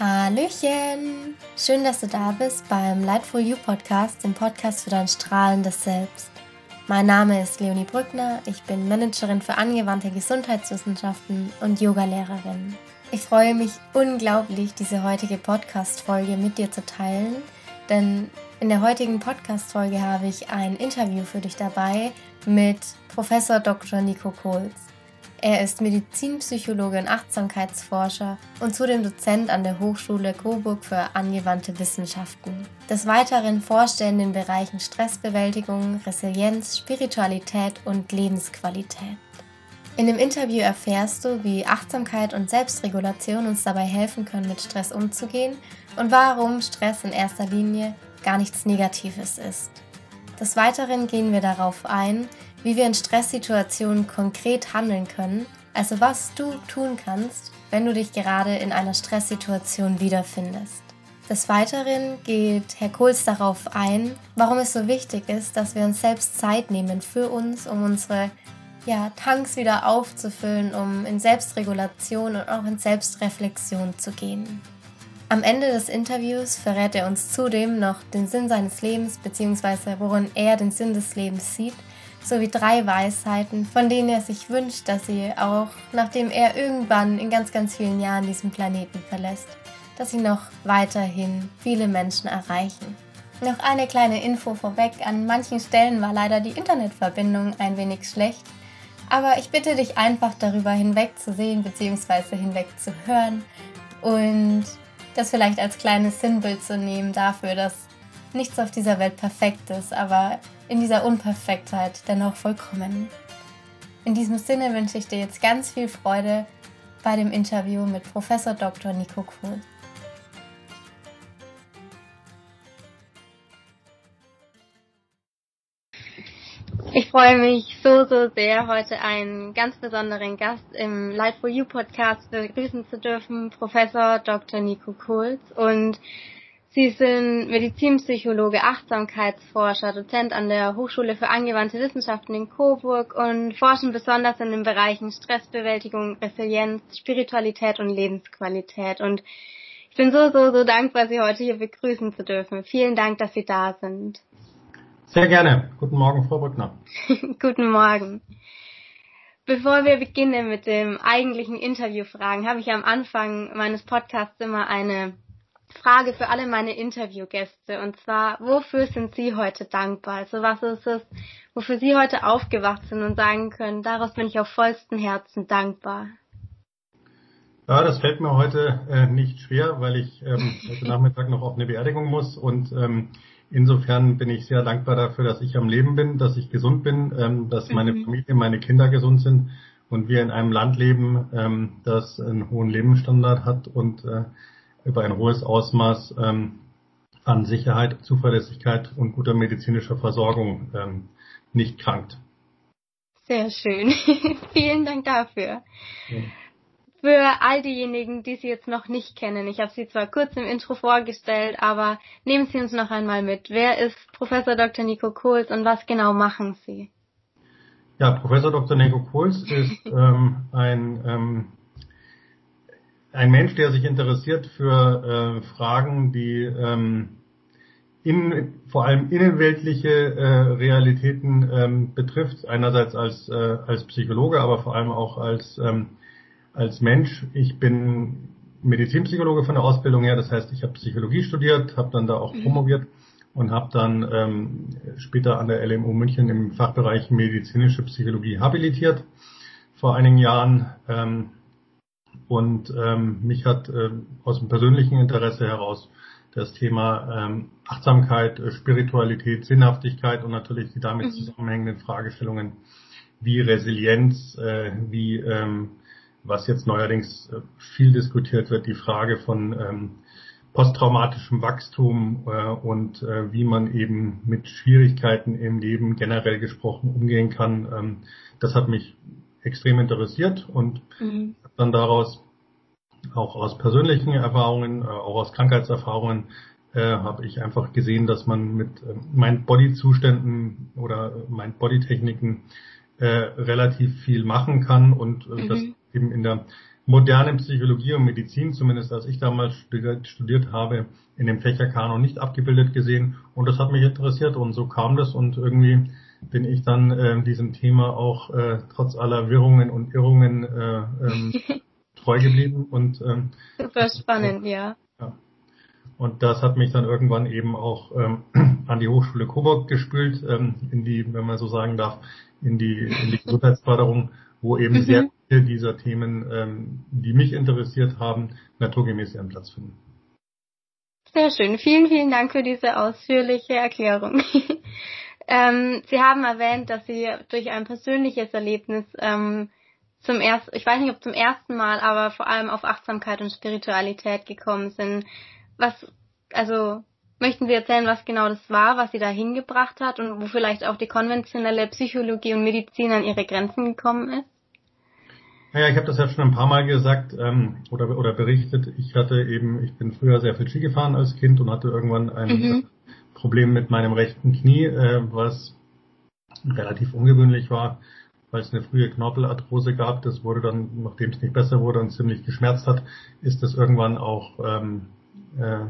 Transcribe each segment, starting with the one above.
Hallöchen! Schön, dass du da bist beim Light for You Podcast, dem Podcast für dein strahlendes Selbst. Mein Name ist Leonie Brückner, ich bin Managerin für angewandte Gesundheitswissenschaften und Yogalehrerin. Ich freue mich unglaublich, diese heutige Podcast-Folge mit dir zu teilen, denn in der heutigen Podcast-Folge habe ich ein Interview für dich dabei mit Professor Dr. Nico Kohls. Er ist Medizinpsychologe und Achtsamkeitsforscher und zudem Dozent an der Hochschule Coburg für angewandte Wissenschaften. Des Weiteren forscht er in den Bereichen Stressbewältigung, Resilienz, Spiritualität und Lebensqualität. In dem Interview erfährst du, wie Achtsamkeit und Selbstregulation uns dabei helfen können, mit Stress umzugehen und warum Stress in erster Linie gar nichts Negatives ist. Des Weiteren gehen wir darauf ein, wie wir in Stresssituationen konkret handeln können, also was du tun kannst, wenn du dich gerade in einer Stresssituation wiederfindest. Des Weiteren geht Herr Kohls darauf ein, warum es so wichtig ist, dass wir uns selbst Zeit nehmen für uns, um unsere ja, Tanks wieder aufzufüllen, um in Selbstregulation und auch in Selbstreflexion zu gehen. Am Ende des Interviews verrät er uns zudem noch den Sinn seines Lebens bzw. worin er den Sinn des Lebens sieht sowie drei Weisheiten, von denen er sich wünscht, dass sie auch, nachdem er irgendwann in ganz, ganz vielen Jahren diesen Planeten verlässt, dass sie noch weiterhin viele Menschen erreichen. Noch eine kleine Info vorweg. An manchen Stellen war leider die Internetverbindung ein wenig schlecht. Aber ich bitte dich einfach darüber hinwegzusehen bzw. hinwegzuhören und das vielleicht als kleines Sinnbild zu nehmen dafür, dass nichts auf dieser Welt perfekt ist, aber in dieser Unperfektheit dennoch vollkommen. In diesem Sinne wünsche ich dir jetzt ganz viel Freude bei dem Interview mit Professor Dr. Nico Kuhl. Ich freue mich so, so sehr, heute einen ganz besonderen Gast im Life for You Podcast begrüßen zu dürfen, Professor Dr. Nico Kohls. Und Sie sind Medizinpsychologe, Achtsamkeitsforscher, Dozent an der Hochschule für angewandte Wissenschaften in Coburg und forschen besonders in den Bereichen Stressbewältigung, Resilienz, Spiritualität und Lebensqualität. Und ich bin so, so, so dankbar, Sie heute hier begrüßen zu dürfen. Vielen Dank, dass Sie da sind. Sehr gerne. Guten Morgen, Frau Brückner. Guten Morgen. Bevor wir beginnen mit dem eigentlichen Interviewfragen, habe ich am Anfang meines Podcasts immer eine Frage für alle meine Interviewgäste und zwar, wofür sind Sie heute dankbar? Also was ist es, wofür Sie heute aufgewacht sind und sagen können, daraus bin ich auf vollstem Herzen dankbar? Ja, das fällt mir heute äh, nicht schwer, weil ich ähm, heute Nachmittag noch auf eine Beerdigung muss und ähm, insofern bin ich sehr dankbar dafür, dass ich am Leben bin, dass ich gesund bin, ähm, dass meine mhm. Familie, meine Kinder gesund sind und wir in einem Land leben, ähm, das einen hohen Lebensstandard hat und äh, über ein hohes Ausmaß ähm, an Sicherheit, Zuverlässigkeit und guter medizinischer Versorgung ähm, nicht krankt. Sehr schön. Vielen Dank dafür. Ja. Für all diejenigen, die Sie jetzt noch nicht kennen, ich habe Sie zwar kurz im Intro vorgestellt, aber nehmen Sie uns noch einmal mit. Wer ist Professor Dr. Nico Kohls und was genau machen Sie? Ja, Professor Dr. Nico Kohls ist ähm, ein ähm, ein Mensch, der sich interessiert für äh, Fragen, die ähm, in, vor allem innenweltliche äh, Realitäten ähm, betrifft, einerseits als, äh, als Psychologe, aber vor allem auch als, ähm, als Mensch. Ich bin Medizinpsychologe von der Ausbildung her, das heißt, ich habe Psychologie studiert, habe dann da auch mhm. promoviert und habe dann ähm, später an der LMU München im Fachbereich medizinische Psychologie habilitiert vor einigen Jahren. Ähm, und ähm, mich hat äh, aus dem persönlichen Interesse heraus das Thema ähm, Achtsamkeit, äh, Spiritualität, Sinnhaftigkeit und natürlich die damit mhm. zusammenhängenden Fragestellungen wie Resilienz, äh, wie ähm, was jetzt neuerdings äh, viel diskutiert wird, die Frage von ähm, posttraumatischem Wachstum äh, und äh, wie man eben mit Schwierigkeiten im Leben generell gesprochen umgehen kann. Ähm, das hat mich extrem interessiert und mhm. Dann daraus auch aus persönlichen Erfahrungen, äh, auch aus Krankheitserfahrungen äh, habe ich einfach gesehen, dass man mit äh, Mind-Body-Zuständen oder Mind-Body-Techniken äh, relativ viel machen kann und äh, mhm. das eben in der moderne Psychologie und Medizin, zumindest als ich damals studiert habe, in dem Fächerkanon nicht abgebildet gesehen und das hat mich interessiert und so kam das und irgendwie bin ich dann äh, diesem Thema auch äh, trotz aller Wirrungen und Irrungen äh, ähm, treu geblieben und ähm, super spannend, ja. ja. Und das hat mich dann irgendwann eben auch ähm, an die Hochschule Coburg gespült, ähm, in die, wenn man so sagen darf, in die, in die Gesundheitsförderung, wo eben mhm. sehr viele dieser Themen, ähm, die mich interessiert haben, naturgemäß ihren Platz finden. Sehr schön. Vielen, vielen Dank für diese ausführliche Erklärung. ähm, Sie haben erwähnt, dass Sie durch ein persönliches Erlebnis ähm, zum ersten, ich weiß nicht ob zum ersten Mal, aber vor allem auf Achtsamkeit und Spiritualität gekommen sind. Was, also möchten Sie erzählen, was genau das war, was Sie da hingebracht hat und wo vielleicht auch die konventionelle Psychologie und Medizin an ihre Grenzen gekommen ist? Naja, ich habe das ja schon ein paar Mal gesagt ähm, oder, oder berichtet. Ich hatte eben, ich bin früher sehr viel Ski gefahren als Kind und hatte irgendwann ein mhm. Problem mit meinem rechten Knie, äh, was relativ ungewöhnlich war, weil es eine frühe Knorpelarthrose gab. Das wurde dann, nachdem es nicht besser wurde und ziemlich geschmerzt hat, ist das irgendwann auch ähm, äh,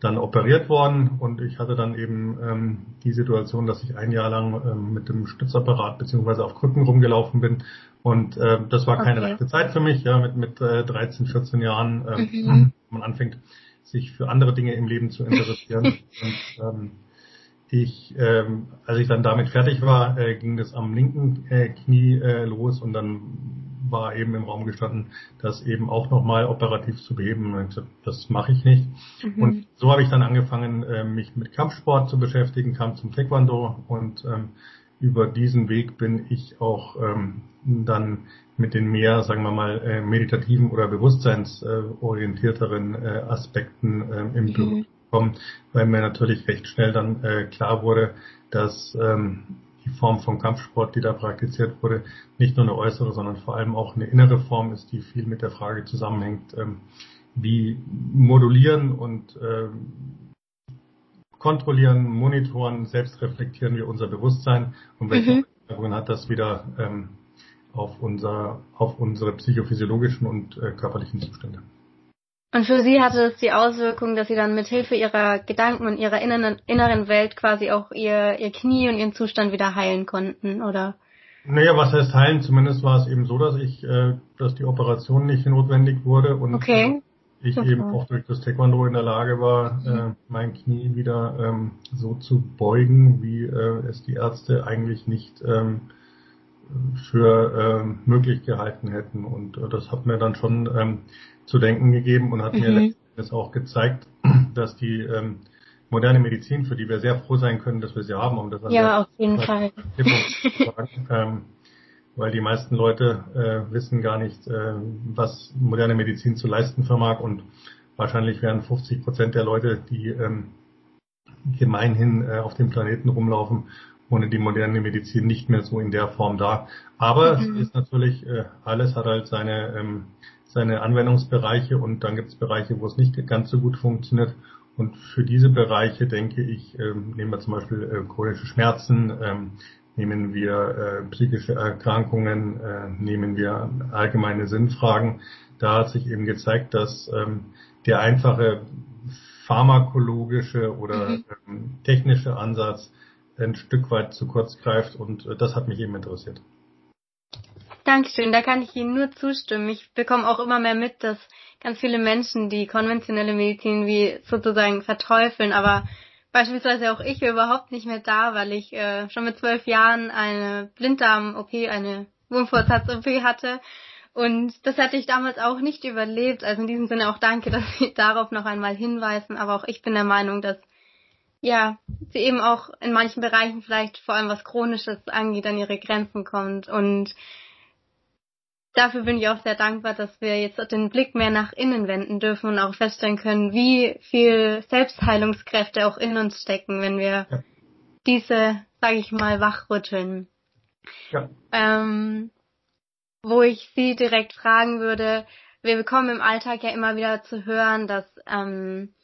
dann operiert worden und ich hatte dann eben ähm, die Situation, dass ich ein Jahr lang ähm, mit dem Stützapparat beziehungsweise auf Krücken rumgelaufen bin und äh, das war keine okay. leichte Zeit für mich, ja, mit, mit äh, 13, 14 Jahren, äh, mhm. man anfängt, sich für andere Dinge im Leben zu interessieren. und, ähm, ich, ähm, als ich dann damit fertig war, äh, ging das am linken äh, Knie äh, los und dann war eben im Raum gestanden, das eben auch nochmal operativ zu beheben. Und gesagt, das mache ich nicht. Mhm. Und so habe ich dann angefangen, äh, mich mit Kampfsport zu beschäftigen, kam zum Taekwondo und ähm, über diesen Weg bin ich auch ähm, dann mit den mehr, sagen wir mal, äh, meditativen oder bewusstseinsorientierteren äh, Aspekten äh, im Büro mhm. gekommen, weil mir natürlich recht schnell dann äh, klar wurde, dass ähm, die Form von Kampfsport, die da praktiziert wurde, nicht nur eine äußere, sondern vor allem auch eine innere Form ist, die viel mit der Frage zusammenhängt, ähm, wie modulieren und ähm, kontrollieren, monitoren, selbst reflektieren wir unser Bewusstsein und welche mhm. Auswirkungen hat das wieder ähm, auf, unser, auf unsere psychophysiologischen und äh, körperlichen Zustände. Und für Sie hatte es die Auswirkung, dass Sie dann mit Hilfe Ihrer Gedanken und Ihrer inneren, inneren Welt quasi auch Ihr, Ihr Knie und Ihren Zustand wieder heilen konnten, oder? Naja, was heißt heilen? Zumindest war es eben so, dass ich, äh, dass die Operation nicht notwendig wurde und okay ich eben auch durch das Taekwondo in der Lage war, mhm. äh, mein Knie wieder ähm, so zu beugen, wie äh, es die Ärzte eigentlich nicht ähm, für ähm, möglich gehalten hätten. Und äh, das hat mir dann schon ähm, zu denken gegeben und hat mhm. mir letztendlich auch gezeigt, dass die ähm, moderne Medizin, für die wir sehr froh sein können, dass wir sie haben, um das ja, auf jeden Fall. Ähm, weil die meisten Leute äh, wissen gar nicht, äh, was moderne Medizin zu leisten vermag und wahrscheinlich wären 50 Prozent der Leute, die ähm, gemeinhin äh, auf dem Planeten rumlaufen, ohne die moderne Medizin nicht mehr so in der Form da. Aber mhm. es ist natürlich, äh, alles hat halt seine, ähm, seine Anwendungsbereiche und dann gibt es Bereiche, wo es nicht ganz so gut funktioniert. Und für diese Bereiche denke ich, ähm, nehmen wir zum Beispiel äh, chronische Schmerzen, ähm, nehmen wir äh, psychische Erkrankungen, äh, nehmen wir allgemeine Sinnfragen. Da hat sich eben gezeigt, dass ähm, der einfache pharmakologische oder mhm. ähm, technische Ansatz ein Stück weit zu kurz greift und äh, das hat mich eben interessiert. Dankeschön, da kann ich Ihnen nur zustimmen. Ich bekomme auch immer mehr mit, dass ganz viele Menschen die konventionelle Medizin wie sozusagen verteufeln, aber beispielsweise auch ich überhaupt nicht mehr da, weil ich äh, schon mit zwölf Jahren eine Blinddarm-OP, eine Wurmfortsatz-OP hatte. Und das hatte ich damals auch nicht überlebt. Also in diesem Sinne auch danke, dass Sie darauf noch einmal hinweisen. Aber auch ich bin der Meinung, dass ja, sie eben auch in manchen Bereichen vielleicht vor allem was Chronisches angeht, an ihre Grenzen kommt. Und dafür bin ich auch sehr dankbar, dass wir jetzt den Blick mehr nach innen wenden dürfen und auch feststellen können, wie viel Selbstheilungskräfte auch in uns stecken, wenn wir ja. diese, sage ich mal, wachrütteln. Ja. Ähm, wo ich Sie direkt fragen würde, wir bekommen im Alltag ja immer wieder zu hören, dass ähm,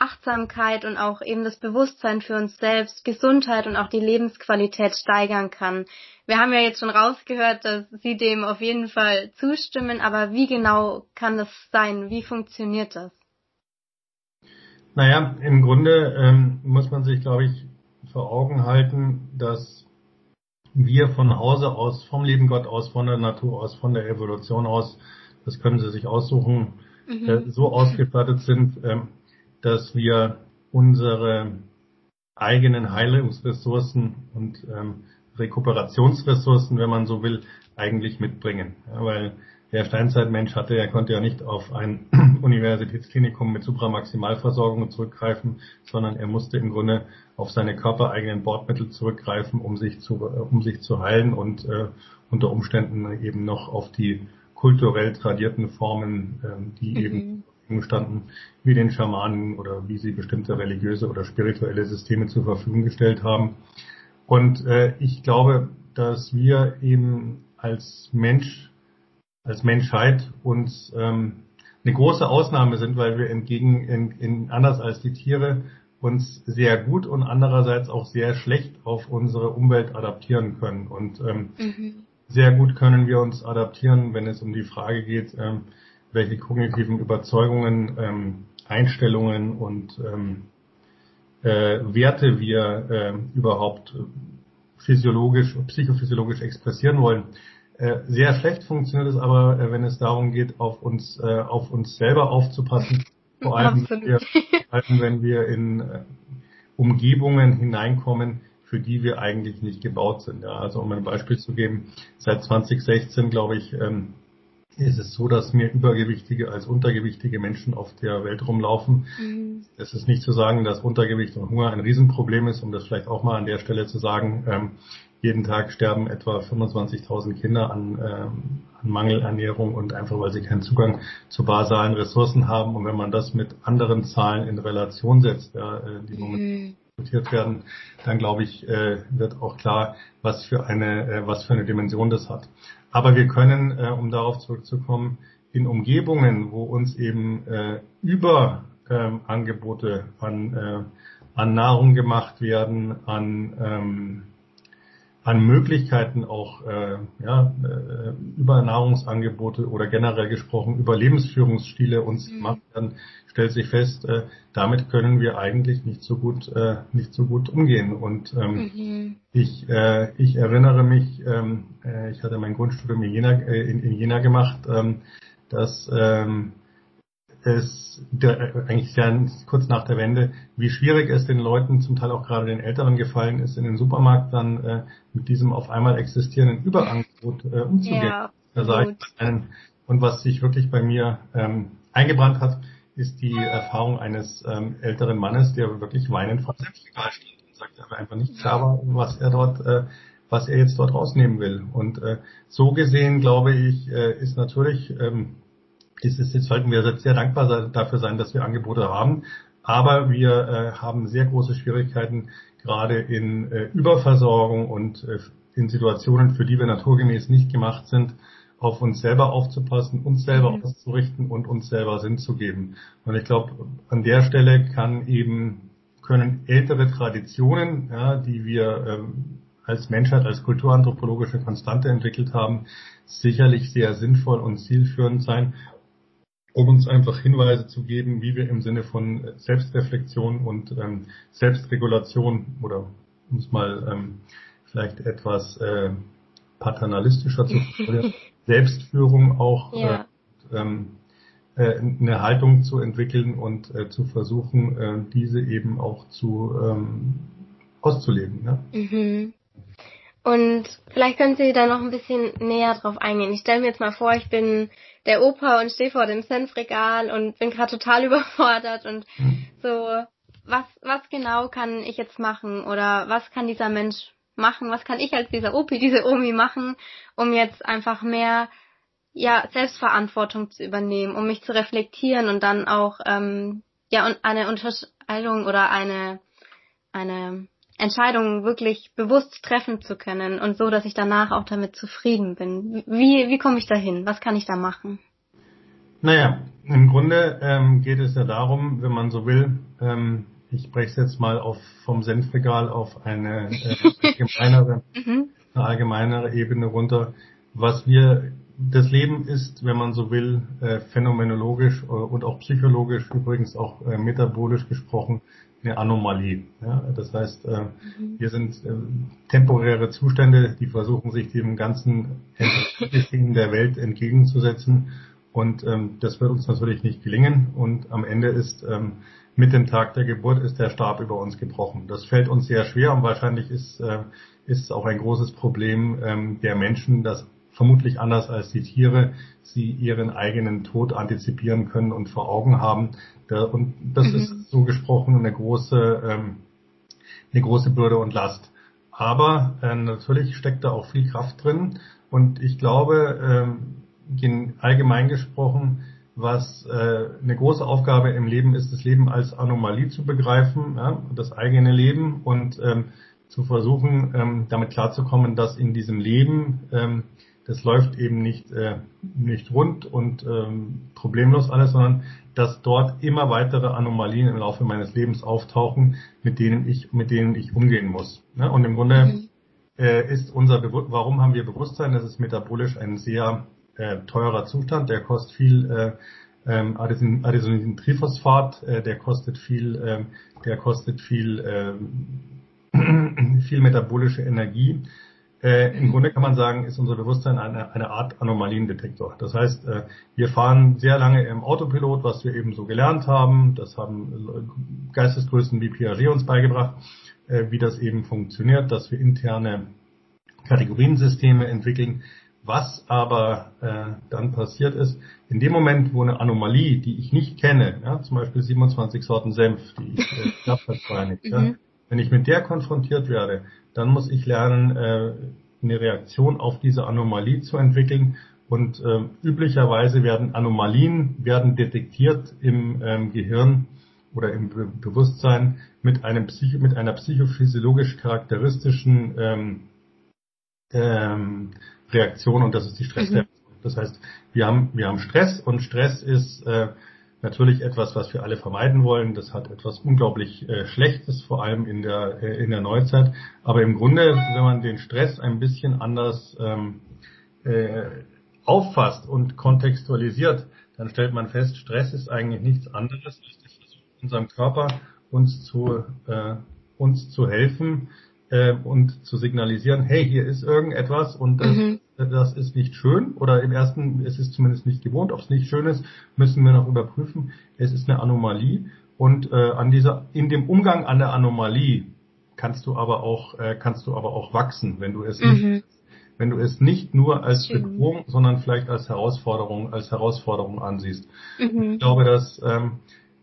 Achtsamkeit und auch eben das Bewusstsein für uns selbst, Gesundheit und auch die Lebensqualität steigern kann. Wir haben ja jetzt schon rausgehört, dass Sie dem auf jeden Fall zustimmen, aber wie genau kann das sein? Wie funktioniert das? Naja, im Grunde ähm, muss man sich, glaube ich, vor Augen halten, dass wir von Hause aus, vom lieben Gott aus, von der Natur aus, von der Evolution aus, das können Sie sich aussuchen, mhm. äh, so ausgestattet sind, ähm, dass wir unsere eigenen Heilungsressourcen und ähm, Rekuperationsressourcen, wenn man so will, eigentlich mitbringen. Ja, weil der Steinzeitmensch hatte, er konnte ja nicht auf ein Universitätsklinikum mit Supramaximalversorgung zurückgreifen, sondern er musste im Grunde auf seine körpereigenen Bordmittel zurückgreifen, um sich zu, um sich zu heilen und äh, unter Umständen eben noch auf die kulturell tradierten Formen, äh, die mhm. eben standen, wie den Schamanen oder wie sie bestimmte religiöse oder spirituelle Systeme zur Verfügung gestellt haben. Und äh, ich glaube, dass wir eben als Mensch, als Menschheit uns ähm, eine große Ausnahme sind, weil wir entgegen, in, in, anders als die Tiere uns sehr gut und andererseits auch sehr schlecht auf unsere Umwelt adaptieren können. Und ähm, mhm. sehr gut können wir uns adaptieren, wenn es um die Frage geht, ähm, welche kognitiven Überzeugungen, ähm, Einstellungen und ähm, äh, Werte wir äh, überhaupt physiologisch, psychophysiologisch expressieren wollen. Äh, sehr schlecht funktioniert es aber, äh, wenn es darum geht, auf uns, äh, auf uns selber aufzupassen. Vor allem, wenn wir, wenn wir in äh, Umgebungen hineinkommen, für die wir eigentlich nicht gebaut sind. Ja, also um ein Beispiel zu geben, seit 2016, glaube ich, ähm, ist es so, dass mehr übergewichtige als untergewichtige Menschen auf der Welt rumlaufen. Mhm. Es ist nicht zu sagen, dass Untergewicht und Hunger ein Riesenproblem ist, um das vielleicht auch mal an der Stelle zu sagen. Ähm, jeden Tag sterben etwa 25.000 Kinder an, ähm, an Mangelernährung und einfach weil sie keinen Zugang zu basalen Ressourcen haben. Und wenn man das mit anderen Zahlen in Relation setzt, ja, äh, die mhm. Diskutiert werden, dann glaube ich, äh, wird auch klar, was für eine, äh, was für eine Dimension das hat. Aber wir können, äh, um darauf zurückzukommen, in Umgebungen, wo uns eben über ähm, Angebote an, an Nahrung gemacht werden, an ähm, an Möglichkeiten auch äh, ja, äh, über Nahrungsangebote oder generell gesprochen über Lebensführungsstile uns mhm. gemacht werden, stellt sich fest, äh, damit können wir eigentlich nicht so gut äh, nicht so gut umgehen. Und ähm, mhm. ich ich ich erinnere mich, ähm, ich hatte mein Grundstudium in Jena in, in Jena gemacht, ähm, dass ähm, es der, eigentlich sehr kurz nach der Wende, wie schwierig es den Leuten, zum Teil auch gerade den Älteren gefallen ist, in den Supermarkt dann äh, mit diesem auf einmal existierenden Überangebot äh, umzugehen. Ja, einen, und was sich wirklich bei mir ähm, eingebrannt hat, ist die Erfahrung eines ähm, älteren Mannes, der wirklich weinend vor dem Regal steht und sagt, aber einfach nicht klar war, was er dort äh, was er jetzt dort rausnehmen will. Und äh, so gesehen, glaube ich, äh, ist natürlich ähm, ist es, jetzt sollten wir sehr dankbar dafür sein, dass wir Angebote haben. Aber wir äh, haben sehr große Schwierigkeiten, gerade in äh, Überversorgung und äh, in Situationen, für die wir naturgemäß nicht gemacht sind, auf uns selber aufzupassen, uns selber mhm. auszurichten und uns selber Sinn zu geben. Und ich glaube, an der Stelle kann eben können ältere Traditionen, ja, die wir ähm, als Menschheit, als kulturanthropologische Konstante entwickelt haben, sicherlich sehr sinnvoll und zielführend sein um uns einfach Hinweise zu geben, wie wir im Sinne von Selbstreflexion und ähm, Selbstregulation oder um es mal ähm, vielleicht etwas äh, paternalistischer zu formulieren, Selbstführung auch ja. äh, ähm, äh, eine Haltung zu entwickeln und äh, zu versuchen, äh, diese eben auch zu ähm, auszuleben. Ja? Mhm. Und vielleicht können Sie da noch ein bisschen näher drauf eingehen. Ich stelle mir jetzt mal vor, ich bin der Opa und stehe vor dem Senfregal und bin gerade total überfordert und mhm. so, was, was genau kann ich jetzt machen oder was kann dieser Mensch machen, was kann ich als dieser Opi, diese Omi machen, um jetzt einfach mehr ja, Selbstverantwortung zu übernehmen, um mich zu reflektieren und dann auch ähm, ja und eine Unterscheidung oder eine eine Entscheidungen wirklich bewusst treffen zu können und so, dass ich danach auch damit zufrieden bin. Wie, wie komme ich dahin? Was kann ich da machen? Naja, im Grunde ähm, geht es ja darum, wenn man so will, ähm, ich breche es jetzt mal auf, vom Senfregal auf eine äh, allgemeinere, mhm. eine allgemeinere Ebene runter. Was wir, das Leben ist, wenn man so will, äh, phänomenologisch äh, und auch psychologisch, übrigens auch äh, metabolisch gesprochen, eine Anomalie. Ja? Das heißt, äh, mhm. hier sind äh, temporäre Zustände, die versuchen sich dem ganzen Entwicklung der Welt entgegenzusetzen. Und ähm, das wird uns natürlich nicht gelingen. Und am Ende ist ähm, mit dem Tag der Geburt ist der Stab über uns gebrochen. Das fällt uns sehr schwer und wahrscheinlich ist, äh, ist auch ein großes Problem ähm, der Menschen, dass vermutlich anders als die Tiere sie ihren eigenen Tod antizipieren können und vor Augen haben. Da, und das mhm. ist so gesprochen eine große, ähm, eine große Bürde und Last. Aber äh, natürlich steckt da auch viel Kraft drin und ich glaube, ähm, allgemein gesprochen, was äh, eine große Aufgabe im Leben ist, das Leben als Anomalie zu begreifen, ja, das eigene Leben und ähm, zu versuchen, ähm, damit klarzukommen, dass in diesem Leben ähm, das läuft eben nicht äh, nicht rund und ähm, problemlos alles, sondern dass dort immer weitere Anomalien im Laufe meines Lebens auftauchen, mit denen ich mit denen ich umgehen muss. Ne? Und im Grunde mhm. äh, ist unser Be warum haben wir Bewusstsein? Das ist metabolisch ein sehr äh, teurer Zustand, der kostet viel äh, ähm, Adesin, Adenosine-Triphosphat, äh, der kostet viel, äh, der kostet viel, äh, viel metabolische Energie. Äh, Im Grunde kann man sagen, ist unser Bewusstsein eine, eine Art Anomaliendetektor. Das heißt, äh, wir fahren sehr lange im Autopilot, was wir eben so gelernt haben. Das haben Geistesgrößen wie Piaget uns beigebracht, äh, wie das eben funktioniert, dass wir interne Kategoriensysteme entwickeln, was aber äh, dann passiert ist, in dem Moment, wo eine Anomalie, die ich nicht kenne, ja, zum Beispiel 27 Sorten Senf, die ich äh, nicht, ja, mhm. wenn ich mit der konfrontiert werde, dann muss ich lernen, äh, eine Reaktion auf diese Anomalie zu entwickeln. Und äh, üblicherweise werden Anomalien werden detektiert im ähm, Gehirn oder im Be Bewusstsein mit einem Psycho mit einer psychophysiologisch charakteristischen ähm, ähm, Reaktion und das ist die Stressreaktion. Mhm. Das heißt, wir haben, wir haben Stress und Stress ist äh, natürlich etwas, was wir alle vermeiden wollen. Das hat etwas unglaublich äh, Schlechtes, vor allem in der, äh, in der Neuzeit. Aber im Grunde, wenn man den Stress ein bisschen anders ähm, äh, auffasst und kontextualisiert, dann stellt man fest, Stress ist eigentlich nichts anderes als der Versuch, unserem Körper uns zu, äh, uns zu helfen, äh, und zu signalisieren, hey, hier ist irgendetwas und das, mhm. Das ist nicht schön oder im ersten, es ist zumindest nicht gewohnt, ob es nicht schön ist, müssen wir noch überprüfen. Es ist eine Anomalie und äh, an dieser, in dem Umgang an der Anomalie kannst du aber auch, äh, kannst du aber auch wachsen, wenn du es mhm. nicht wenn du es nicht nur als Schön. Bedrohung, sondern vielleicht als Herausforderung, als Herausforderung ansiehst. Mhm. Ich glaube, dass ähm,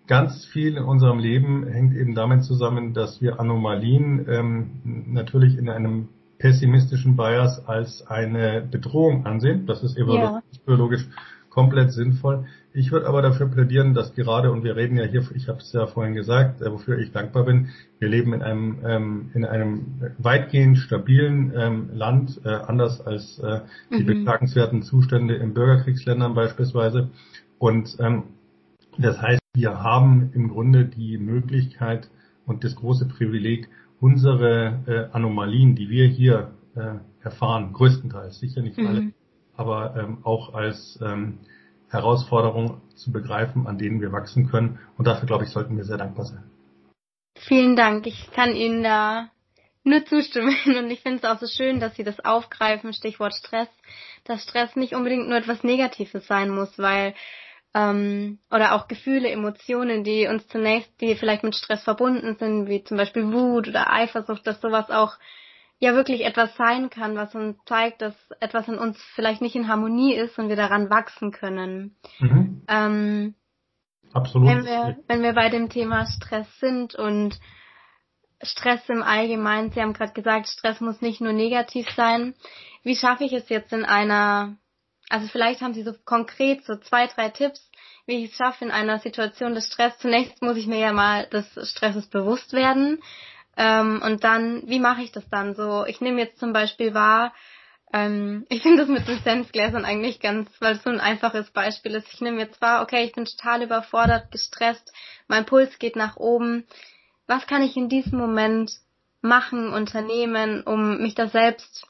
ganz viel in unserem Leben hängt eben damit zusammen, dass wir Anomalien ähm, natürlich in einem pessimistischen Bias als eine Bedrohung ansehen. Das ist ja. biologisch komplett sinnvoll. Ich würde aber dafür plädieren, dass gerade, und wir reden ja hier, ich habe es ja vorhin gesagt, äh, wofür ich dankbar bin, wir leben in einem, ähm, in einem weitgehend stabilen ähm, Land, äh, anders als äh, die mhm. beklagenswerten Zustände in Bürgerkriegsländern beispielsweise. Und ähm, das heißt, wir haben im Grunde die Möglichkeit und das große Privileg, unsere äh, Anomalien, die wir hier äh, erfahren, größtenteils, sicher nicht alle, mhm. aber ähm, auch als ähm, Herausforderung zu begreifen, an denen wir wachsen können. Und dafür, glaube ich, sollten wir sehr dankbar sein. Vielen Dank. Ich kann Ihnen da nur zustimmen. Und ich finde es auch so schön, dass Sie das aufgreifen, Stichwort Stress, dass Stress nicht unbedingt nur etwas Negatives sein muss, weil ähm, oder auch Gefühle, Emotionen, die uns zunächst, die vielleicht mit Stress verbunden sind, wie zum Beispiel Wut oder Eifersucht, dass sowas auch ja wirklich etwas sein kann, was uns zeigt, dass etwas in uns vielleicht nicht in Harmonie ist und wir daran wachsen können. Mhm. Ähm, Absolut. Wenn wir, wenn wir bei dem Thema Stress sind und Stress im Allgemeinen, Sie haben gerade gesagt, Stress muss nicht nur negativ sein. Wie schaffe ich es jetzt in einer also vielleicht haben Sie so konkret so zwei, drei Tipps, wie ich es schaffe in einer Situation des Stress. Zunächst muss ich mir ja mal des Stresses bewusst werden. Ähm, und dann, wie mache ich das dann so? Ich nehme jetzt zum Beispiel wahr, Ähm, ich finde das mit den Senfgläsern eigentlich ganz, weil es so ein einfaches Beispiel ist. Ich nehme jetzt wahr, okay, ich bin total überfordert, gestresst, mein Puls geht nach oben. Was kann ich in diesem Moment machen, unternehmen, um mich da selbst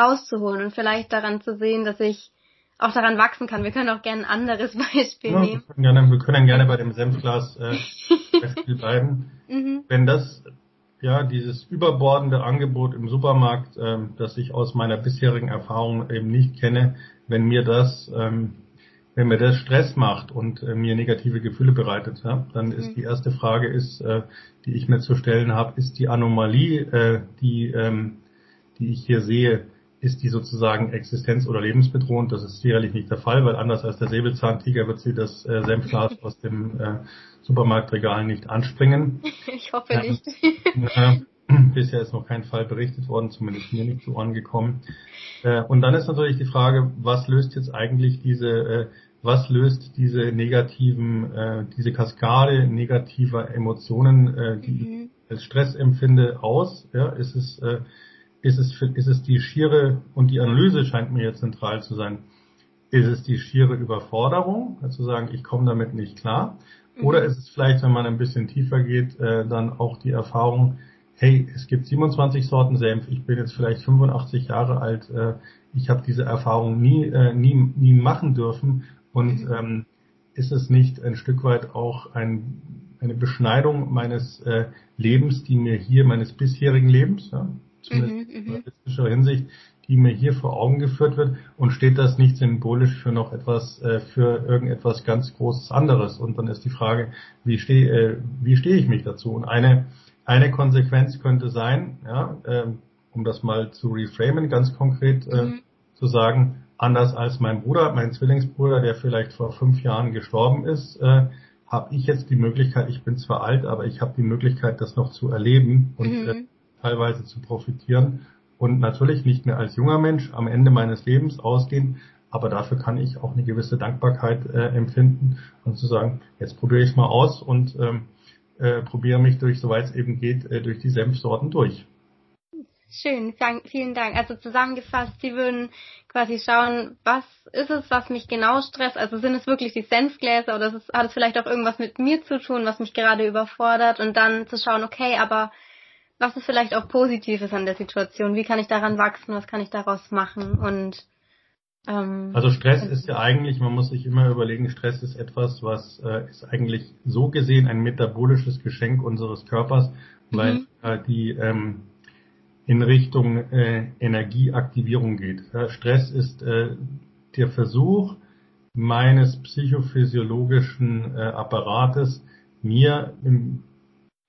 rauszuholen und vielleicht daran zu sehen, dass ich auch daran wachsen kann. Wir können auch gerne ein anderes Beispiel ja, nehmen. Wir können, gerne, wir können gerne bei dem Senfglas äh, Beispiel bleiben. Mhm. Wenn das ja, dieses überbordende Angebot im Supermarkt, ähm, das ich aus meiner bisherigen Erfahrung eben nicht kenne, wenn mir das, ähm, wenn mir das Stress macht und äh, mir negative Gefühle bereitet, ja, dann ist mhm. die erste Frage ist, äh, die ich mir zu stellen habe, ist die Anomalie, äh, die, ähm, die ich hier sehe, ist die sozusagen existenz- oder lebensbedrohend. Das ist sicherlich nicht der Fall, weil anders als der Säbelzahntiger wird sie das äh, Senfglas aus dem äh, Supermarktregal nicht anspringen. Ich hoffe ähm, nicht. Äh, bisher ist noch kein Fall berichtet worden, zumindest mir nicht zu Ohren gekommen. Äh, und dann ist natürlich die Frage, was löst jetzt eigentlich diese, äh, was löst diese negativen, äh, diese Kaskade negativer Emotionen, äh, die mhm. ich als Stress empfinde, aus? Ja, ist es äh, ist es, für, ist es die schiere, und die Analyse scheint mir jetzt zentral zu sein, ist es die schiere Überforderung, zu sagen, ich komme damit nicht klar, mhm. oder ist es vielleicht, wenn man ein bisschen tiefer geht, äh, dann auch die Erfahrung, hey, es gibt 27 Sorten Senf, ich bin jetzt vielleicht 85 Jahre alt, äh, ich habe diese Erfahrung nie, äh, nie, nie machen dürfen und mhm. ähm, ist es nicht ein Stück weit auch ein, eine Beschneidung meines äh, Lebens, die mir hier, meines bisherigen Lebens, ja, zumindest mhm, in realistischer Hinsicht, die mir hier vor Augen geführt wird und steht das nicht symbolisch für noch etwas, äh, für irgendetwas ganz Großes anderes. Und dann ist die Frage, wie stehe äh, wie stehe ich mich dazu? Und eine, eine Konsequenz könnte sein, ja, äh, um das mal zu reframen, ganz konkret äh, mhm. zu sagen, anders als mein Bruder, mein Zwillingsbruder, der vielleicht vor fünf Jahren gestorben ist, äh, habe ich jetzt die Möglichkeit, ich bin zwar alt, aber ich habe die Möglichkeit, das noch zu erleben und mhm. Teilweise zu profitieren und natürlich nicht mehr als junger Mensch am Ende meines Lebens ausgehen, aber dafür kann ich auch eine gewisse Dankbarkeit äh, empfinden und zu sagen, jetzt probiere ich mal aus und ähm, äh, probiere mich durch, soweit es eben geht, äh, durch die Senfsorten durch. Schön, vielen Dank. Also zusammengefasst, Sie würden quasi schauen, was ist es, was mich genau stresst? Also sind es wirklich die Senfgläser oder es, hat es vielleicht auch irgendwas mit mir zu tun, was mich gerade überfordert? Und dann zu schauen, okay, aber was ist vielleicht auch Positives an der Situation? Wie kann ich daran wachsen? Was kann ich daraus machen? Und ähm, also Stress ist ja eigentlich, man muss sich immer überlegen, Stress ist etwas, was äh, ist eigentlich so gesehen ein metabolisches Geschenk unseres Körpers, weil mhm. äh, die ähm, in Richtung äh, Energieaktivierung geht. Ja, Stress ist äh, der Versuch meines psychophysiologischen äh, Apparates, mir im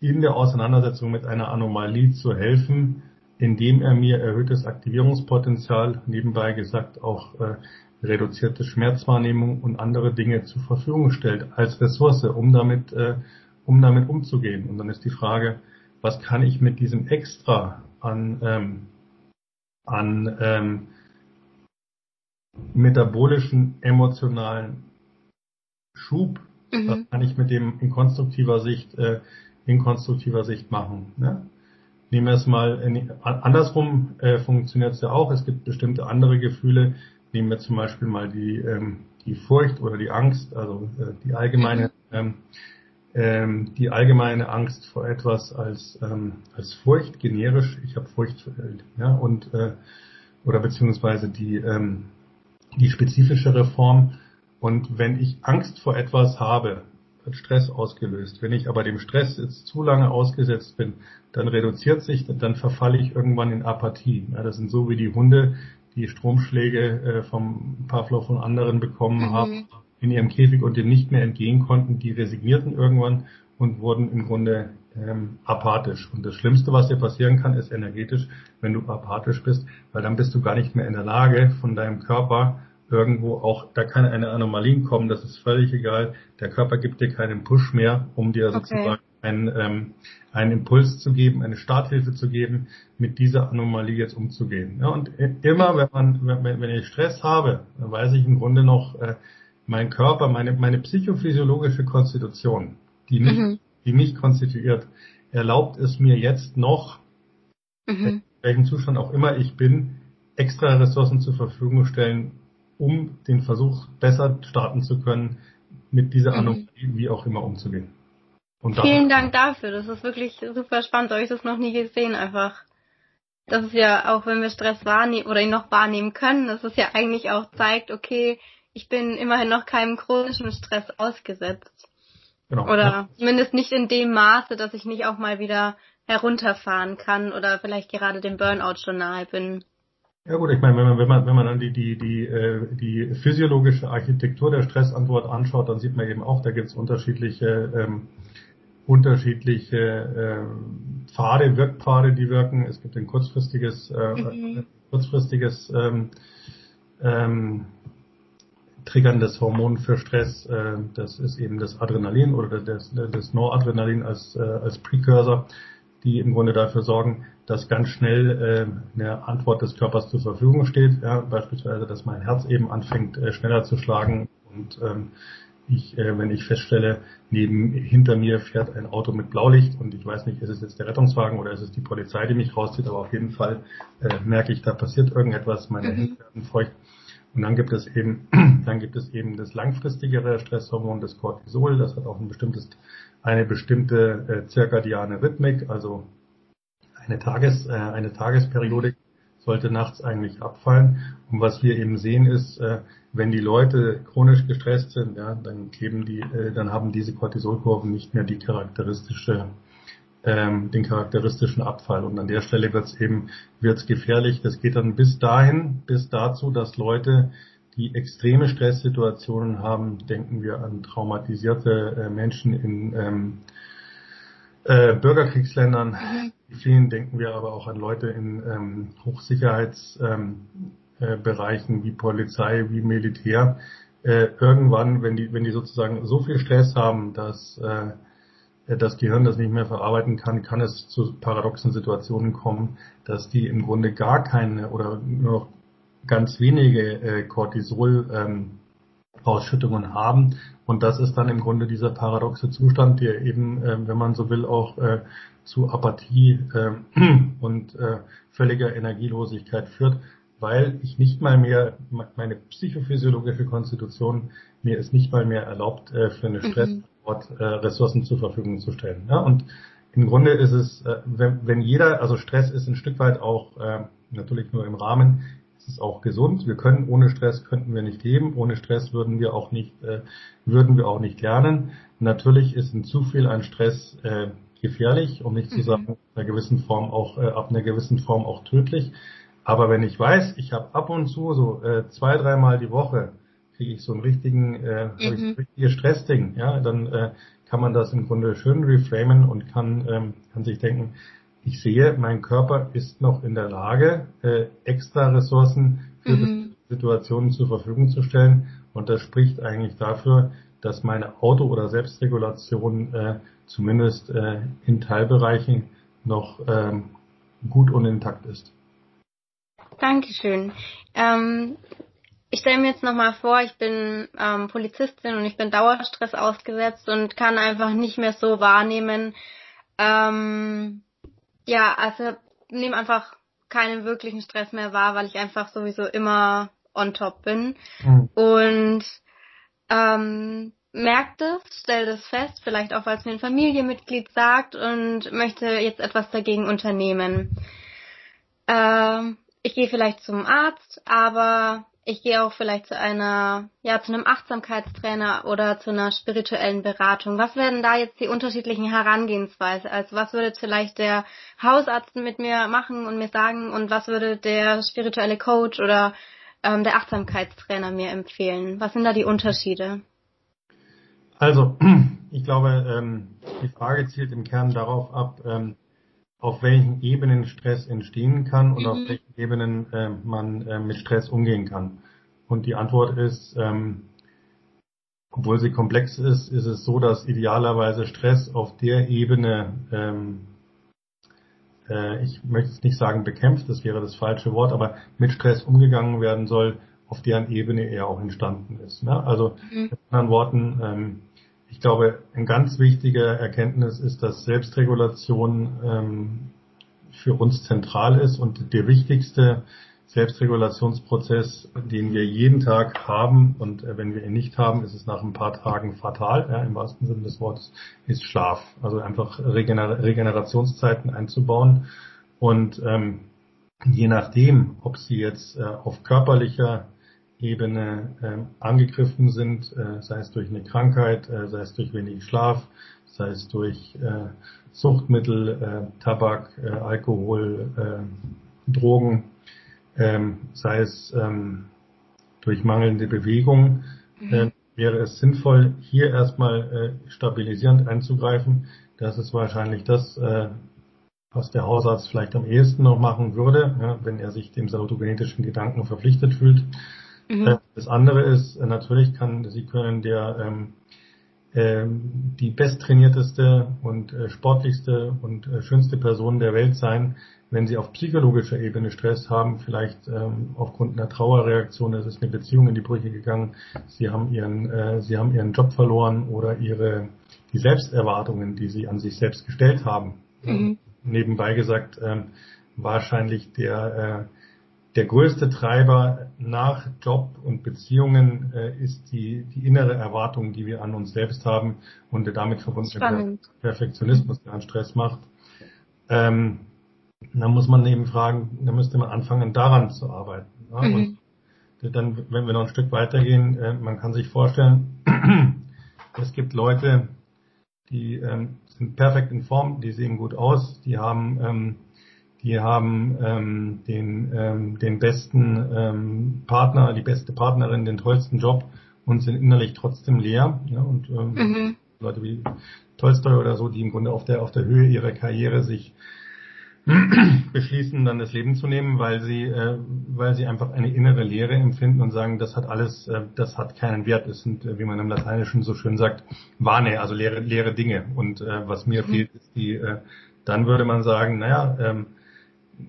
in der Auseinandersetzung mit einer Anomalie zu helfen, indem er mir erhöhtes Aktivierungspotenzial, nebenbei gesagt auch äh, reduzierte Schmerzwahrnehmung und andere Dinge zur Verfügung stellt als Ressource, um damit, äh, um damit umzugehen. Und dann ist die Frage, was kann ich mit diesem Extra an, ähm, an ähm, metabolischen, emotionalen Schub, mhm. was kann ich mit dem in konstruktiver Sicht äh, in konstruktiver Sicht machen. Ne? Nehmen wir es mal in, andersrum äh, funktioniert es ja auch. Es gibt bestimmte andere Gefühle. Nehmen wir zum Beispiel mal die ähm, die Furcht oder die Angst, also äh, die allgemeine ähm, ähm, die allgemeine Angst vor etwas als ähm, als Furcht generisch. Ich habe Furcht äh, ja und äh, oder beziehungsweise die ähm, die spezifischere Form. Und wenn ich Angst vor etwas habe, wird Stress ausgelöst. Wenn ich aber dem Stress jetzt zu lange ausgesetzt bin, dann reduziert sich, dann verfalle ich irgendwann in Apathie. Ja, das sind so wie die Hunde, die Stromschläge äh, vom Pavlov und anderen bekommen mhm. haben in ihrem Käfig und dem nicht mehr entgehen konnten. Die resignierten irgendwann und wurden im Grunde ähm, apathisch. Und das Schlimmste, was dir passieren kann, ist energetisch, wenn du apathisch bist, weil dann bist du gar nicht mehr in der Lage, von deinem Körper irgendwo auch, da kann eine Anomalie kommen, das ist völlig egal. Der Körper gibt dir keinen Push mehr, um dir okay. sozusagen einen, ähm, einen Impuls zu geben, eine Starthilfe zu geben, mit dieser Anomalie jetzt umzugehen. Ja, und immer, wenn man, wenn, wenn ich Stress habe, dann weiß ich im Grunde noch, äh, mein Körper, meine, meine psychophysiologische Konstitution, die mich, mhm. die mich konstituiert, erlaubt es mir jetzt noch, mhm. in welchem Zustand auch immer ich bin, extra Ressourcen zur Verfügung stellen, um den Versuch besser starten zu können, mit dieser mhm. Anomalie wie auch immer umzugehen. Vielen Dank dafür. Das ist wirklich super spannend. So habe ich das noch nie gesehen einfach. Das ist ja auch, wenn wir Stress wahrnehmen oder ihn noch wahrnehmen können, dass es ja eigentlich auch zeigt, okay, ich bin immerhin noch keinem chronischen Stress ausgesetzt. Genau. Oder ja. zumindest nicht in dem Maße, dass ich nicht auch mal wieder herunterfahren kann oder vielleicht gerade dem Burnout schon nahe bin. Ja gut, ich meine, wenn man, wenn man, wenn man dann die, die, die, äh, die physiologische Architektur der Stressantwort anschaut, dann sieht man eben auch, da gibt es unterschiedliche ähm, unterschiedliche äh, Pfade, Wirkpfade, die wirken. Es gibt ein kurzfristiges, äh, mhm. kurzfristiges ähm, ähm, triggerndes Hormon für Stress. Äh, das ist eben das Adrenalin oder das, das Noradrenalin als, äh, als Precursor, die im Grunde dafür sorgen, dass ganz schnell äh, eine Antwort des Körpers zur Verfügung steht. Ja, beispielsweise, dass mein Herz eben anfängt äh, schneller zu schlagen und ähm, ich, äh, wenn ich feststelle, neben hinter mir fährt ein Auto mit Blaulicht und ich weiß nicht, ist es jetzt der Rettungswagen oder ist es die Polizei, die mich rauszieht, aber auf jeden Fall äh, merke ich, da passiert irgendetwas, meine mhm. Hände werden feucht. Und dann gibt es eben, dann gibt es eben das langfristigere Stresshormon, das Cortisol, das hat auch ein bestimmtes, eine bestimmte äh, zirkadiane Rhythmik, also eine Tages, äh, eine Tagesperiodik sollte nachts eigentlich abfallen. Und was wir eben sehen ist, äh, wenn die Leute chronisch gestresst sind, ja, dann kleben die, äh, dann haben diese Cortisolkurven nicht mehr die charakteristische, ähm, den charakteristischen Abfall. Und an der Stelle wird es eben wird's gefährlich. Das geht dann bis dahin, bis dazu, dass Leute, die extreme Stresssituationen haben, denken wir an traumatisierte äh, Menschen in ähm, äh, Bürgerkriegsländern. Mhm. Vielen denken wir aber auch an Leute in ähm, Hochsicherheits ähm, äh, wie Polizei, wie Militär, äh, irgendwann, wenn die, wenn die sozusagen so viel Stress haben, dass äh, das Gehirn das nicht mehr verarbeiten kann, kann es zu paradoxen Situationen kommen, dass die im Grunde gar keine oder nur noch ganz wenige äh, Cortisol ähm, Ausschüttungen haben. Und das ist dann im Grunde dieser paradoxe Zustand, der eben, äh, wenn man so will, auch äh, zu Apathie äh, und völliger Energielosigkeit führt weil ich nicht mal mehr, meine psychophysiologische Konstitution mir es nicht mal mehr erlaubt, äh, für eine mhm. Stressantwort äh, Ressourcen zur Verfügung zu stellen. Ja, und im Grunde ist es, äh, wenn, wenn jeder, also Stress ist ein Stück weit auch natürlich nur im Rahmen, ist es auch gesund. Wir können ohne Stress könnten wir nicht leben, ohne Stress würden wir auch nicht, würden wir auch nicht lernen. Natürlich ist ein zu viel an Stress gefährlich, um nicht zu mhm. sagen, einer gewissen Form auch ab einer gewissen Form auch tödlich. Aber wenn ich weiß, ich habe ab und zu so äh, zwei, dreimal die Woche kriege ich so einen richtigen, äh, mhm. ich ein richtiges Stressding, ja, dann äh, kann man das im Grunde schön reframen und kann, ähm, kann sich denken, ich sehe, mein Körper ist noch in der Lage, äh, extra Ressourcen für mhm. Situationen zur Verfügung zu stellen. Und das spricht eigentlich dafür, dass meine Auto- oder Selbstregulation äh, zumindest äh, in Teilbereichen noch ähm, gut und intakt ist. Dankeschön. Ähm, ich stelle mir jetzt nochmal vor, ich bin ähm, Polizistin und ich bin Dauerstress ausgesetzt und kann einfach nicht mehr so wahrnehmen. Ähm, ja, also nehme einfach keinen wirklichen Stress mehr wahr, weil ich einfach sowieso immer on top bin. Mhm. Und ähm, merkt es, stellt es fest, vielleicht auch, weil es mir ein Familienmitglied sagt und möchte jetzt etwas dagegen unternehmen. Ähm, ich gehe vielleicht zum Arzt, aber ich gehe auch vielleicht zu einer, ja, zu einem Achtsamkeitstrainer oder zu einer spirituellen Beratung. Was werden da jetzt die unterschiedlichen Herangehensweise? Also was würde vielleicht der Hausarzt mit mir machen und mir sagen und was würde der spirituelle Coach oder ähm, der Achtsamkeitstrainer mir empfehlen? Was sind da die Unterschiede? Also, ich glaube, ähm, die Frage zielt im Kern darauf ab, ähm, auf welchen Ebenen Stress entstehen kann und mhm. auf welchen Ebenen äh, man äh, mit Stress umgehen kann. Und die Antwort ist, ähm, obwohl sie komplex ist, ist es so, dass idealerweise Stress auf der Ebene, ähm, äh, ich möchte es nicht sagen bekämpft, das wäre das falsche Wort, aber mit Stress umgegangen werden soll, auf deren Ebene er auch entstanden ist. Ne? Also mhm. mit anderen Worten, ähm, ich glaube, ein ganz wichtiger Erkenntnis ist, dass Selbstregulation ähm, für uns zentral ist und der wichtigste Selbstregulationsprozess, den wir jeden Tag haben und äh, wenn wir ihn nicht haben, ist es nach ein paar Tagen fatal, ja, im wahrsten Sinne des Wortes, ist Schlaf. Also einfach Regener Regenerationszeiten einzubauen und ähm, je nachdem, ob sie jetzt äh, auf körperlicher Ebene äh, angegriffen sind, äh, sei es durch eine Krankheit, äh, sei es durch wenig Schlaf, sei es durch äh, Suchtmittel, äh, Tabak, äh, Alkohol, äh, Drogen, ähm, sei es ähm, durch mangelnde Bewegung, äh, wäre es sinnvoll, hier erstmal äh, stabilisierend einzugreifen. Das ist wahrscheinlich das, äh, was der Hausarzt vielleicht am ehesten noch machen würde, ja, wenn er sich dem salutogenetischen Gedanken verpflichtet fühlt. Mhm. Äh, das andere ist, äh, natürlich kann, Sie können der ähm, die besttrainierteste und äh, sportlichste und äh, schönste Person der Welt sein, wenn sie auf psychologischer Ebene Stress haben, vielleicht ähm, aufgrund einer Trauerreaktion, es ist eine Beziehung in die Brüche gegangen, sie haben ihren, äh, sie haben ihren Job verloren oder ihre die Selbsterwartungen, die sie an sich selbst gestellt haben. Mhm. Nebenbei gesagt, ähm, wahrscheinlich der äh, der größte Treiber nach Job und Beziehungen äh, ist die, die innere Erwartung, die wir an uns selbst haben und der damit verbundene Perfektionismus, der an Stress macht. Ähm, da muss man eben fragen, da müsste man anfangen, daran zu arbeiten. Ja? Mhm. Und dann, wenn wir noch ein Stück weitergehen, äh, man kann sich vorstellen, es gibt Leute, die ähm, sind perfekt in Form, die sehen gut aus, die haben ähm, die haben ähm, den, ähm, den besten ähm, Partner, die beste Partnerin, den tollsten Job und sind innerlich trotzdem leer. Ja, und ähm, mhm. Leute wie Tolstoy oder so, die im Grunde auf der auf der Höhe ihrer Karriere sich beschließen, dann das Leben zu nehmen, weil sie, äh, weil sie einfach eine innere Leere empfinden und sagen, das hat alles, äh, das hat keinen Wert. Es sind, äh, wie man im Lateinischen so schön sagt, Wahne, also leere, leere Dinge. Und äh, was mir mhm. fehlt, ist die, äh, dann würde man sagen, naja, ähm,